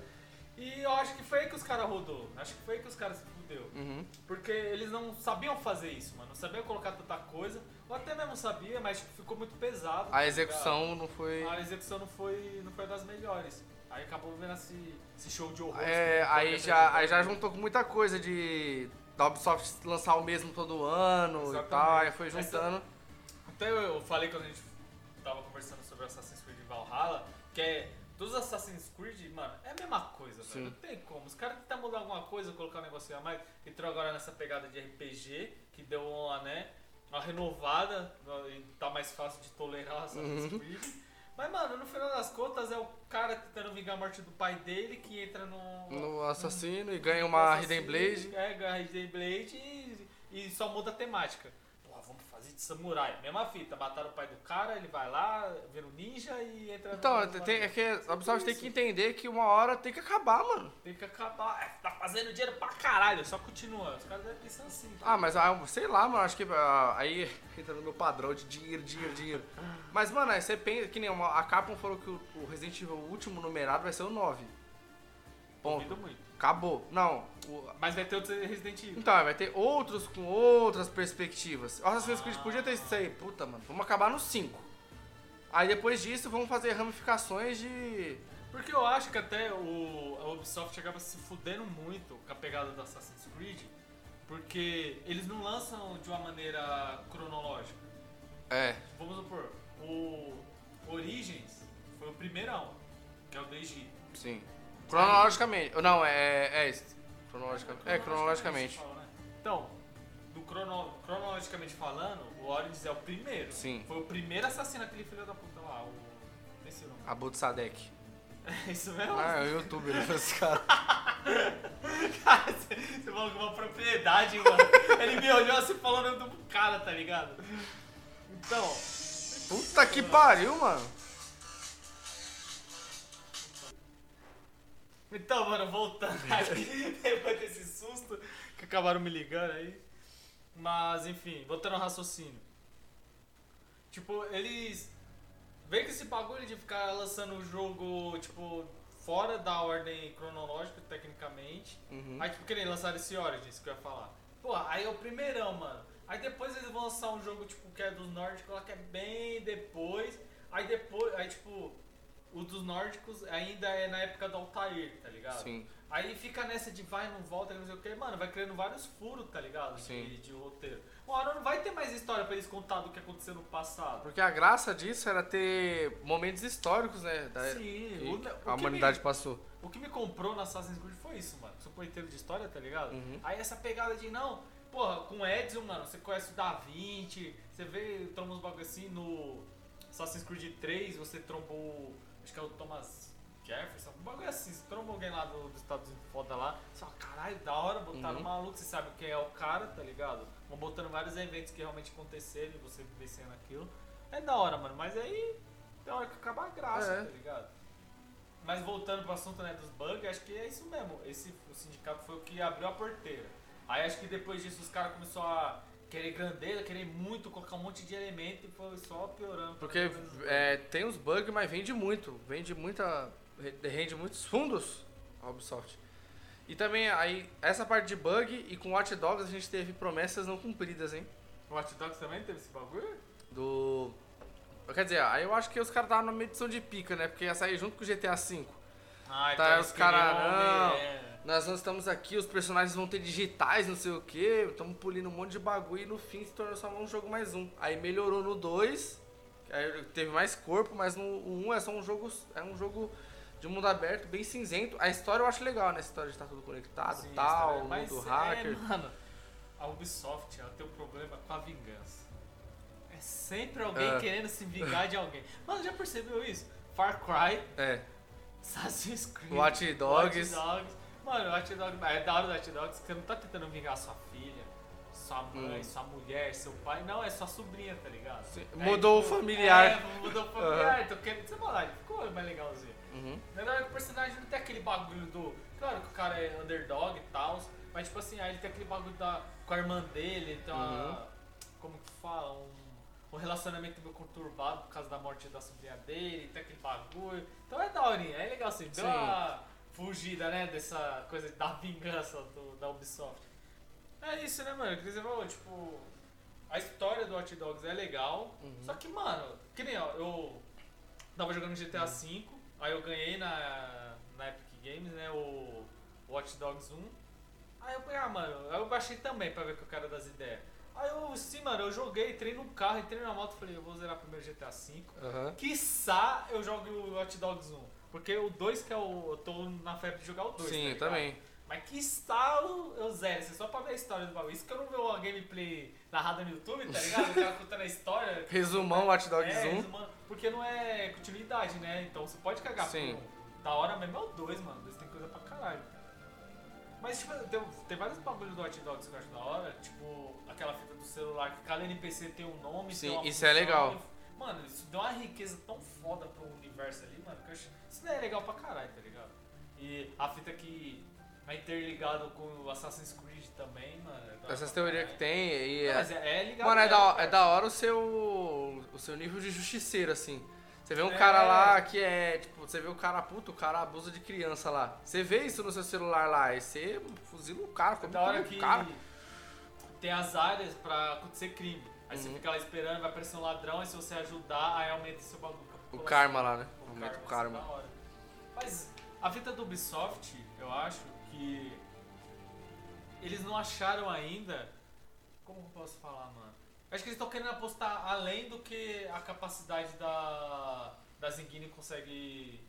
E eu acho que foi aí que os caras rodou. Acho que foi aí que os caras se fudeu. Uhum. Porque eles não sabiam fazer isso, mano. Não sabiam colocar tanta coisa. Ou até mesmo sabia, mas tipo, ficou muito pesado. tá A ligado? execução não foi. A execução não foi, não foi das melhores. Aí acabou vendo esse, esse show de horror. É, aí já, aí já juntou com muita coisa de da Ubisoft lançar o mesmo todo ano e Exatamente. tal, aí foi juntando. Até eu falei quando a gente tava conversando sobre Assassin's Creed Valhalla, que é. Dos Assassin's Creed, mano, é a mesma coisa, Sim. velho. Não tem como. Os caras tentam mudar alguma coisa, colocar um negocinho a mais. Entrou agora nessa pegada de RPG, que deu uma, né? Uma renovada, e tá mais fácil de tolerar o Assassin's Uhum. Mas, mano, no final das contas é o cara tentando vingar a morte do pai dele que entra no. No assassino e ganha no uma assassino, Hidden Blade. É, ganha a Hidden Blade e, e só muda a temática. De samurai. Mesma fita, mataram o pai do cara, ele vai lá, vira um ninja e entra Então, no- tem, é que a Ubisoft tem que entender que uma hora tem que acabar, mano. Tem que acabar. É, tá fazendo dinheiro pra caralho, só continua. Os caras devem pensar assim. Ah, mas ah, sei lá, mano, acho que ah, aí entra no meu padrão de dinheiro, dinheiro, dinheiro. Mas, mano, aí você pensa que nem uma, a Capcom falou que o, o Resident Evil último numerado vai ser o 9. Duvido Ponto. muito. Acabou. Não, o- Mas vai ter outro Resident Evil. Então, vai ter outros com outras perspectivas. O Assassin's Creed podia ter isso aí. Puta, mano, vamos acabar no 5. Aí depois disso vamos fazer ramificações de. Porque eu acho que até o, a Ubisoft acaba se fudendo muito com a pegada do Assassin's Creed, porque eles não lançam de uma maneira cronológica. É. Vamos supor, o Origins foi o primeirão, que é o do Egito. Sim. Cronologicamente. Não, é. É isso. Cronologicamente. É, cronologicamente. Então, do crono- cronologicamente falando, o Origins é o primeiro. Sim. Foi o primeiro assassino, aquele filho da puta lá, o. Nem sei o nome. Abu Sadek. É isso mesmo? Ah, é o youtuber esse cara. Cara, você você falou com uma propriedade, mano. Ele me olhou assim falando do cara, tá ligado? Então, Puta que pariu, mano. Então, mano, voltando aqui, depois desse susto que acabaram me ligando aí. Mas, enfim, voltando ao raciocínio. Tipo, eles. Vem com esse bagulho de ficar lançando o jogo, tipo, fora da ordem cronológica, tecnicamente. Uhum. Aí, tipo, que nem lançaram esse Origins que eu ia falar. Pô, aí é o primeirão, mano. Aí depois eles vão lançar um jogo, tipo, que é dos nórdicos lá, que é bem depois. Aí depois, aí, tipo, o dos nórdicos ainda é na época do Altair, tá ligado? Sim. Aí fica nessa de vai, não volta, não sei o que. Mano, vai criando vários furos, tá ligado? De, Sim. de roteiro. Uma hora não vai ter mais história pra eles contar do que aconteceu no passado. Porque a graça disso era ter momentos históricos, né? Da, Sim, o- a humanidade me- passou. O que me comprou na Assassin's Creed foi isso, mano. Supor inteiro de história, tá ligado? Uhum. Aí essa pegada de não, porra, com o Edson, mano, você conhece o Da Vinci, você vê, tromba uns bagulho assim no Assassin's Creed 3, você trombou, acho que é o Thomas Jefferson, um bagulho assim, trombou alguém lá do- dos Estados Unidos foda lá, você fala, caralho, da hora, botaram Uhum. um maluco, você sabe quem é o cara, tá ligado? Vão botando vários eventos que realmente aconteceram e você vivenciando aquilo. É da hora, mano, mas aí tem hora que acaba a graça, É. tá ligado? Mas voltando pro assunto né, dos bugs, acho que é isso mesmo. Esse, o sindicato foi o que abriu a porteira. Aí acho que depois disso os caras começaram a querer grandeza, querer muito, colocar um monte de elemento e foi só piorando. Porque é, tem os bugs, mas vende muito. Vende muita. Rende muitos fundos a Ubisoft. E também aí, essa parte de bug e com Watch Dogs a gente teve promessas não cumpridas, hein? O Watch Dogs também teve esse bagulho? Do. Quer dizer, aí eu acho que os caras estavam numa edição de pica, né? Porque ia sair junto com o GTA V. Ah, Tá, eles os cara, queriam não. é. Nós não estamos aqui, os personagens vão ter digitais, não sei o que. Estamos polindo um monte de bagulho e no fim se tornou só um jogo mais um. Aí melhorou no 2, aí teve mais corpo, mas no 1 um é só um jogo. É um jogo de mundo aberto, bem cinzento. A história eu acho legal, né? A história de estar tudo conectado Sim, e tal, história- mas mundo é, hacker. mano, a Ubisoft ela tem um problema com a vingança. É sempre alguém É. querendo se vingar de alguém. Mano, já percebeu isso? Far Cry, É. Assassin's Creed, Watch Dogs. Watch Dogs. Mano, Watch Dogs, é da hora do Dogs que você não tá tentando vingar sua filha, sua mãe, Hum. sua mulher, seu pai. Não, é sua sobrinha, tá ligado? Sim, É, mudou o tipo, familiar. É, mudou o familiar. Tô querendo ser maldade. Ficou mais legalzinho. Uhum. Na verdade, o personagem não tem aquele bagulho do. Claro que o cara é underdog e tal, mas tipo assim, aí ele tem aquele bagulho da, com a irmã dele, ele uma. Uhum. Como que fala? Um, um relacionamento meio conturbado por causa da morte da sobrinha dele, tem aquele bagulho. Então é daorinha, é legal assim, deu Sim. uma fugida, né, dessa coisa da vingança do, da Ubisoft. É isso, né, mano? Que você falou, tipo. A história do Hot Dogs é legal, Uhum. só que, mano, que nem ó, eu tava jogando GTA V, aí eu ganhei na, na Epic Games, né, o Watch Dogs 1. Aí eu falei, ah, mano, aí eu baixei também pra ver o que eu quero das ideias. Aí eu, sim, mano, eu joguei, entrei no carro, entrei na moto, falei, eu vou zerar primeiro GTA V. Aham. Quiçá eu jogue o Watch Dogs 1. Porque o 2 que é o. Eu tô na febre de jogar o 2. Sim, também. Mas que estalo eu zero, assim, só pra ver a história do bagulho. Isso que eu não vejo a gameplay narrada no YouTube, tá ligado? O cara contando a história. Resumão Watch Dogs é, 1. resumando, porque não é continuidade, né? Então você pode cagar Sim. Da hora mesmo é o 2, mano. 2 tem coisa pra caralho. Mas, tipo, tem, tem vários bagulhos do Hot Dogs que eu acho da hora. Tipo, aquela fita do celular que cada NPC tem um nome. Sim, tem uma isso é legal. Mano, isso deu uma riqueza tão foda pro universo ali, mano, que eu acho. Isso daí é legal pra caralho, tá ligado? E a fita que é interligado com o Assassin's Creed também, mano. é hora Essas teorias que tem. E Não, é- mas é, é ligado. Mano, é da, é cara. da hora o seu. o seu nível de justiceiro, assim. Você vê um É. cara lá que é, tipo, você vê o cara puto, o cara abusa de criança lá. Você vê isso no seu celular lá, e você fuzila o cara, É come da hora o que cara. tem as áreas pra acontecer crime. Aí você Uhum. fica lá esperando, vai aparecer um ladrão, e se você ajudar, aí aumenta seu bagulho. O karma lá, né? O Aumenta o é karma. hora. Mas a fita do Ubisoft, eu acho que eles não acharam ainda. Como eu posso falar, mano? Acho que eles estão querendo apostar além do que a capacidade da, da Zingine consegue.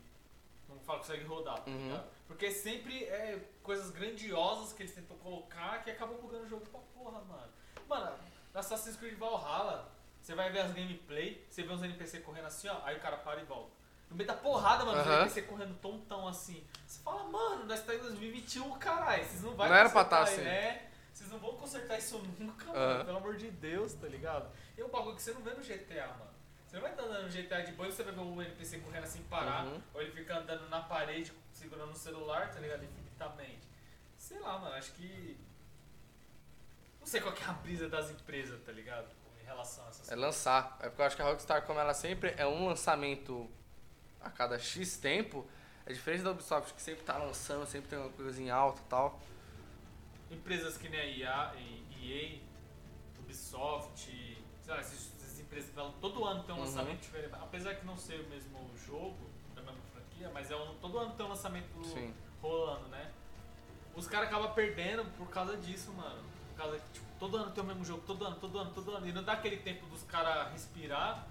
Não falo, consegue rodar, tá Uhum. ligado? Porque sempre é coisas grandiosas que eles tentam colocar que acabam bugando o jogo pra porra, mano. Mano, na Assassin's Creed Valhalla, você vai ver as gameplay, você vê uns NPC correndo assim, ó, aí o cara para e volta. no meio da porrada, mano, uhum. você correndo tontão assim. Você fala, mano, nós tá em 2021, caralho, vocês não vão Não era pra consertar, tá assim. né? Vocês não vão consertar isso nunca, mano, pelo amor de Deus, tá ligado? E é um bagulho que você não vê no GTA, mano. Você não vai estar andando no GTA de e você vai ver o NPC correndo assim parar, Uhum. ou ele fica andando na parede segurando o celular, tá ligado? Infinitamente. Sei lá, mano, acho que. Não sei qual que é a brisa das empresas, tá ligado? Em relação a essas É lançar. É porque eu acho que a Rockstar, como ela sempre é um lançamento a cada X tempo, é diferente da Ubisoft, que sempre tá lançando, sempre tem uma coisinha alta e tal. empresas que nem a EA, EA Ubisoft, sei lá, essas, essas empresas que todo ano tem um Uhum. lançamento diferente. Apesar de não ser o mesmo jogo, da mesma franquia, mas é um, todo ano tem um lançamento Sim. rolando, né? Os caras acabam perdendo por causa disso, mano. Causa que, tipo, todo ano tem o mesmo jogo, todo ano, todo ano, todo ano. E não dá aquele tempo dos caras respirar,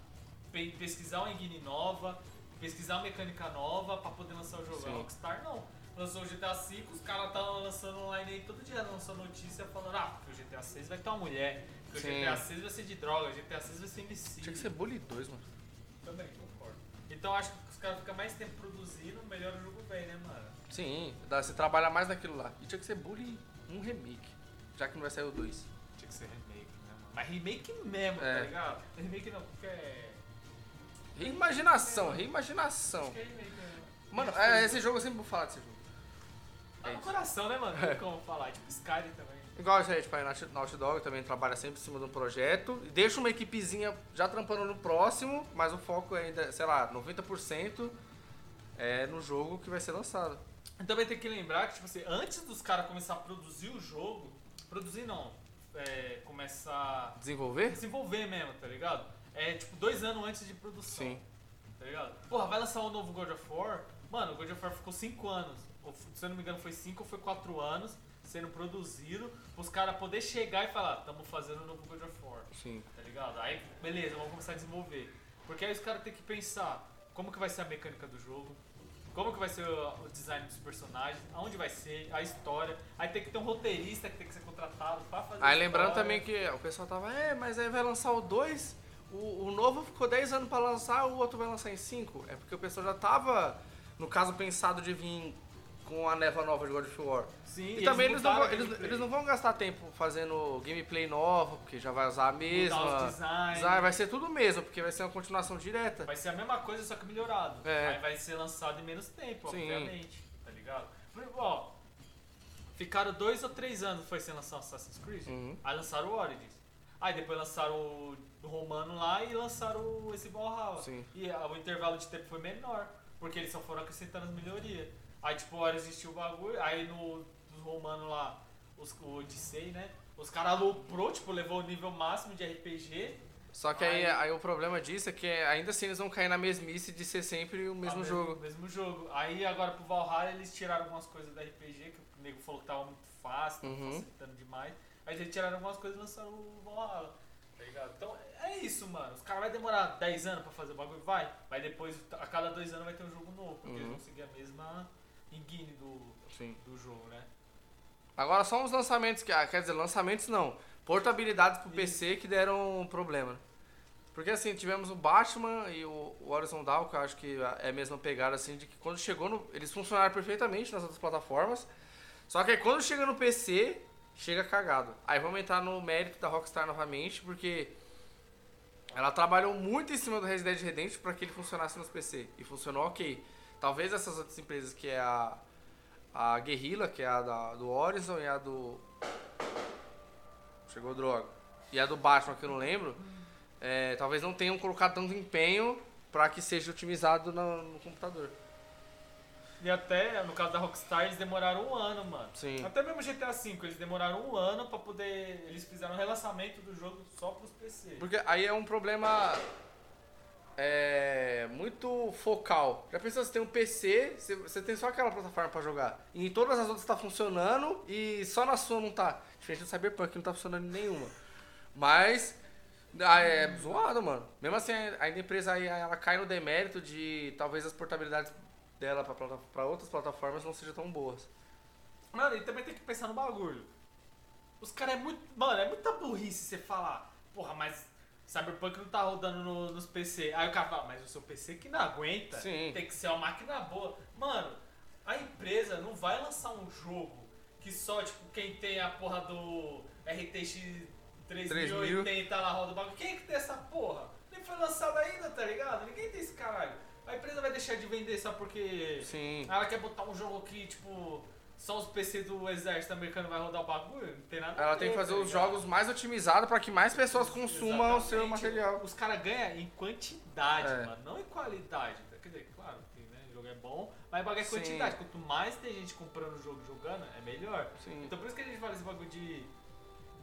pe- pesquisar uma engine nova, pesquisar uma mecânica nova pra poder lançar o jogo. Sim. A Rockstar não. Lançou o GTA V, os caras estavam lançando online aí todo dia, lançando notícia falando, ah, porque o GTA 6 vai ter uma mulher, porque Sim. o GTA 6 vai ser de droga, o GTA 6 vai ser homicídio. Tinha que ser Bully 2, mano. Também, concordo. Então acho que os caras ficam mais tempo produzindo, melhor o jogo vem, né, mano? Sim, dá, você trabalha mais naquilo lá. E tinha que ser Bully um remake, já que não vai sair o 2. Tinha que ser remake, né, mano? Mas remake mesmo, É. tá ligado? Remake não, porque é. Reimaginação, reimaginação. Acho que é remake mesmo. Mano, é, esse jogo eu sempre vou falar desse jogo. Tá é no coração, né, mano? Não tem como falar. Tipo, Skyrim também. Igual isso aí, tipo, a Naughty Dog também trabalha sempre em cima de um projeto. E deixa uma equipezinha já trampando no próximo, mas o foco ainda, sei lá, 90% é no jogo que vai ser lançado. Também tem que lembrar que, tipo assim, antes dos caras começar a produzir o jogo, produzir não, é, começar a Desenvolver? desenvolver mesmo, tá ligado? É tipo dois anos antes de produção. Sim. Tá ligado? Porra, vai lançar um novo God of War? Mano, o God of War ficou 5 anos. Ou, se eu não me engano, foi 5 ou foi 4 anos sendo produzido. Os caras poder chegar e falar, tamo fazendo um novo God of War. Sim. Tá ligado? Aí, beleza, vamos começar a desenvolver. Porque aí os caras têm que pensar como que vai ser a mecânica do jogo, como que vai ser o, design dos personagens, aonde vai ser, a história. Aí tem que ter um roteirista que tem que ser contratado pra fazer Aí lembrando também que o pessoal tava, é, mas aí vai lançar o 2, o, o novo ficou 10 anos pra lançar, o outro vai lançar em 5. É porque o pessoal já tava, no caso, pensado de vir com a neva nova de God of War. Sim, E, também eles não, vão, eles, eles não vão gastar tempo fazendo gameplay nova, porque já vai usar a mesma. Mudar os design, vai ser tudo mesmo, porque vai ser uma continuação direta. Vai ser a mesma coisa, só que melhorado. É. Aí vai ser lançado em menos tempo, Sim. obviamente. Tá ligado? Ó, ficaram dois ou três anos foi sem lançar o Assassin's Creed. Uhum. Aí lançaram o Origins. Aí depois lançaram o Romano lá e lançaram esse Valhalla. Sim. E ah, o intervalo de tempo foi menor, porque eles só foram acrescentando as melhorias. Aí tipo, a hora existiu o bagulho, aí no dos Romano lá, os, o Odyssey, né? Os caras aloprou, tipo, levou o nível máximo de RPG. Só que aí, Aí- aí o problema disso é que ainda assim eles vão cair na mesmice de ser sempre o mesmo Ah, jogo. Mesmo jogo. Aí agora pro Valhalla eles tiraram algumas coisas da RPG, que o nego falou que tava muito fácil, tava Uhum. facilitando demais. Aí eles tiraram algumas coisas e lançaram o Valhalla. Tá ligado? Então é isso, mano. Os caras vão demorar 10 anos pra fazer o bagulho? Vai. Mas depois, a cada dois anos vai ter um jogo novo, porque Uhum. eles vão seguir a mesma engine do, Sim. do jogo, né? Agora só uns lançamentos que. ah, quer dizer, lançamentos não. Portabilidades pro PC que deram problema. Porque assim, tivemos o Batman e o Horizon Dawn, que eu acho que é a mesma pegada assim, de que quando chegou no. Eles funcionaram perfeitamente nas outras plataformas. Só que aí quando chega no PC, chega cagado. Aí vamos entrar no mérito da Rockstar novamente, porque ela trabalhou muito em cima do Red Dead Redemption para que ele funcionasse nos PC. E funcionou ok. Talvez essas outras empresas que é a, a Guerrilla, que é a da- do Horizon e a do. Chegou droga. E a do Batman, que eu não lembro. é, talvez não tenham colocado tanto empenho para que seja otimizado no, no computador. E até, no caso da Rockstar, eles demoraram um ano, mano. Sim. Até mesmo GTA V, eles demoraram um ano pra poder. Eles fizeram o relançamento do jogo só pros PC. Porque aí é um problema é, muito focal. Já pensou, você tem um PC, você, você tem só aquela plataforma pra jogar. E em todas as outras tá funcionando e só na sua não tá. Diferente do Cyberpunk, não tá funcionando nenhuma. Mas ah, é zoado, mano. Mesmo assim, a empresa aí, ela cai no demérito de talvez as portabilidades dela pra outras plataformas não sejam tão boas. Mano, e também tem que pensar no bagulho. Os caras é muito. Mano, é muita burrice você falar. Porra, mas Cyberpunk não tá rodando no- nos PC. Aí o cara fala, mas o seu PC que não aguenta. Sim. Tem que ser uma máquina boa. Mano, a empresa não vai lançar um jogo que só, tipo, quem tem a porra do RTX 3080 lá roda o bagulho. Quem é que tem essa porra? Nem foi lançado ainda, tá ligado? Ninguém tem esse caralho. A empresa vai deixar de vender só porque Sim. ela quer botar um jogo que, tipo, só os PC do exército americano vai rodar o bagulho? Não tem nada a Ela ver, tem que fazer tá os ligado? jogos mais otimizados pra que mais pessoas consumam o seu material. Os caras ganham em quantidade, É. mano, não em qualidade. Quer dizer, claro, que né, o jogo é bom, mas o bagulho é Sim. quantidade. Quanto mais tem gente comprando o jogo e jogando, é melhor. Sim. Então por isso que a gente fala esse bagulho de,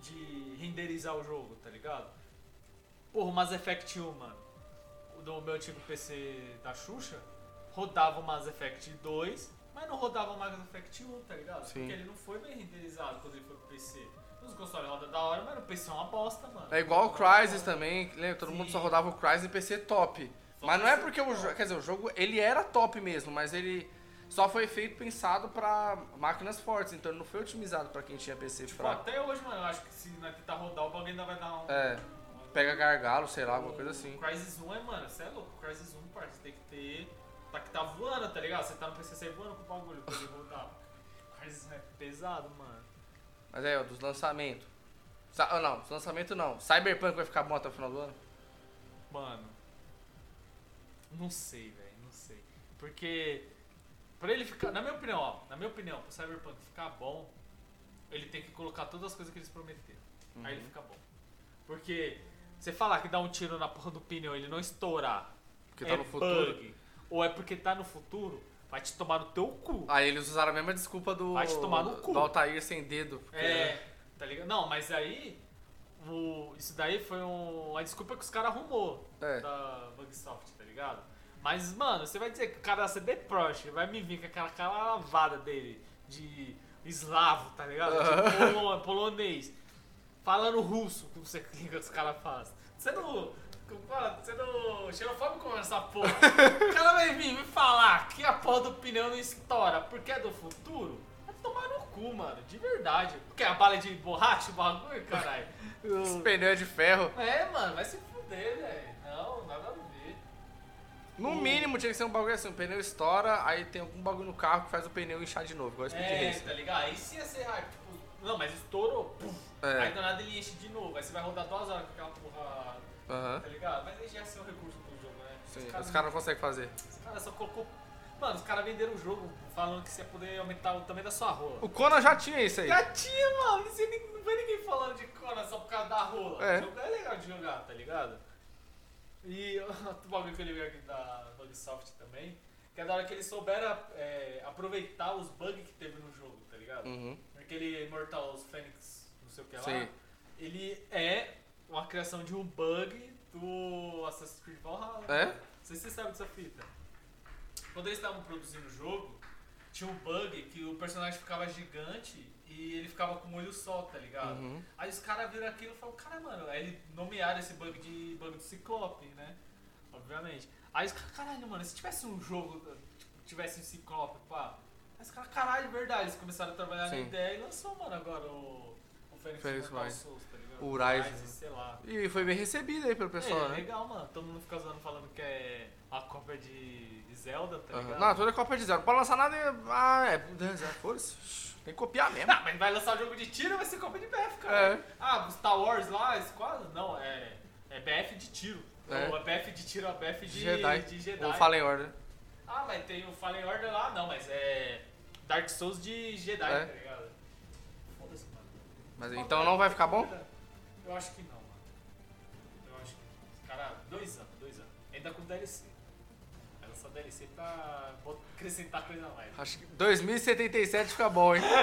de renderizar o jogo, tá ligado? Porra, o Mass Effect 1, mano, o do meu antigo PC da Xuxa, rodava o Mass Effect 2, mas não rodava o Mass Effect 1, tá ligado? Sim. Porque ele não foi bem renderizado quando ele foi pro PC. Nos consoles roda da hora, mas no PC é uma bosta, mano. É igual o Crysis também, lembra? Todo mundo Sim. só rodava o Crysis em PC top. Só Mas não é porque o jogo, quer dizer, o jogo ele era top mesmo, mas ele só foi feito pensado pra máquinas fortes, então ele não foi otimizado pra quem tinha PC Tipo, fraco. até hoje, mano, eu acho que se nós tentar rodar o bagulho ainda vai dar um. É, pega gargalo, sei lá, alguma coisa assim. O Crysis 1 é, mano, você é louco. O Crysis 1, parça, tem que ter. Tá que tá voando, tá ligado? Você tá no PC, você voando com o bagulho pra ele. O Crysis é pesado, mano. Mas é, ó, dos lançamentos. Sa ah, não, dos lançamentos não. Cyberpunk vai ficar bom até o final do ano? Mano. Não sei, velho, não sei. Porque. Pra ele ficar. Na minha opinião, ó. Na minha opinião, pro Cyberpunk ficar bom, ele tem que colocar todas as coisas que eles prometeram. Aí ele fica bom. Porque. Você falar que dá um tiro na porra do pneu ele não estourar. Porque tá é no futuro. bug, ou é porque tá no futuro, vai te tomar no teu cu. Aí eles usaram a mesma desculpa do. Vai te tomar no cu. Do Altair sem dedo. porque- É, tá ligado? Não, mas aí. O, isso daí foi um, uma desculpa que os caras arrumou É. da Bugsoft, tá ligado? Mas, mano, você vai dizer que o cara da CD Projekt vai me vir com aquela cara lavada dele de eslavo, tá ligado? De polo- polonês. Falando russo, como você clica os caras fazem. Você não. Mano, você não. Xenofóbico com essa porra. O cara vai vir me falar que a porra do pneu não estoura porque é do futuro. Vai tomar no cu, mano. De verdade. Porque a bala é de borracha, o bagulho, caralho. Os pneus é de ferro. É, mano, vai se fuder, velho. Não, nada a ver. No O- mínimo tinha que ser um bagulho assim, o pneu estoura, aí tem algum bagulho no carro que faz o pneu inchar de novo, igual Speed É, Racer. tá ligado? Aí sim ia ser hype. Tipo, não, mas estourou. Puf, É. Aí do nada ele enche de novo. Aí você vai rodar duas horas com aquela porra. Aham. Tá ligado? Mas aí já ser um recurso do jogo, né? Sim, os caras não conseguem fazer. Os caras só colocou. Mano, os caras venderam o jogo falando que você ia poder aumentar o tamanho da sua rola. O Conan já tinha isso aí. Já tinha, mano. Não, sei nem- não foi ninguém falando de Conan só por causa da rola. É. O jogo é legal de jogar, tá ligado? E outro bagulho que eu liguei aqui da Bugsoft também, que é da hora que eles souberam é, aproveitar os bugs que teve no jogo, tá ligado? Uhum. Aquele Immortals Phoenix, não sei o que lá. Sim. Ele é uma criação de um bug do Assassin's Creed Valhalla. É? Não sei se você sabe dessa fita. Quando eles estavam produzindo o jogo, tinha um bug que o personagem ficava gigante e ele ficava com o olho só, tá ligado? Uhum. Aí os caras viram aquilo e falaram, cara, mano, aí eles nomearam esse bug de bug do Ciclope, né? Obviamente. Aí os caras, caralho, mano, se tivesse um jogo, tipo, tivesse um Ciclope, pá. Aí os caras, caralho, verdade, eles começaram a trabalhar na Sim. ideia e lançou, mano, agora o, o Mortal Rise. Souls, tá ligado? O sei lá. E foi bem recebido aí pelo pessoal, é, né? legal, mano. Todo mundo fica zoando falando que é uma cópia de Zelda, tá ligado? Não, toda Copa de. Não pode lançar nada. Ah, é. Foda-se. Tem que copiar mesmo. Não, mas vai lançar jogo de tiro, vai ser cópia de BF, cara. É. Ah, Star Wars lá, Squad? Não, é, é BF de tiro. É. Ou é BF de tiro, é BF de Jedi. De Jedi. Ou Fallen Order. Ah, mas tem o Fallen Order lá, não, mas é Dark Souls de Jedi, É. tá ligado? Mas então não vai ficar bom? Eu acho que não, mano. Eu acho que não. Cara, dois anos, dois anos. Ainda com DLC. Vai lançar DLC pra acrescentar coisa mais. Acho que 2077 fica bom, hein?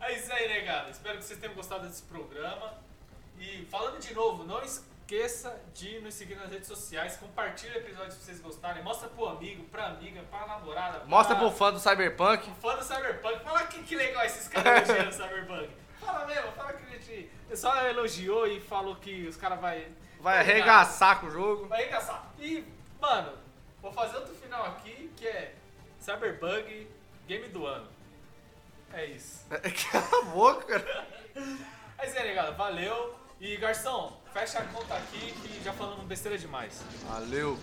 É isso aí, negado. Espero que vocês tenham gostado desse programa. E falando de novo, não esqueça de nos seguir nas redes sociais, compartilha o episódio se vocês gostarem, mostra pro amigo, pra amiga, pra namorada. Mostra pra... pro fã do Cyberpunk. fã do Cyberpunk. Fala que, que legal esses caras elogiando o Cyberpunk. Fala mesmo, fala que a gente só elogiou e falou que os caras vai... Vai arregaçar com o jogo. Vai arregaçar. E, mano, vou fazer outro final aqui, que é Cyberbug Game do Ano. É isso. Cala a boca, cara. É isso aí, galera. Valeu. E garçom, fecha a conta aqui que já falamos besteira demais. Valeu.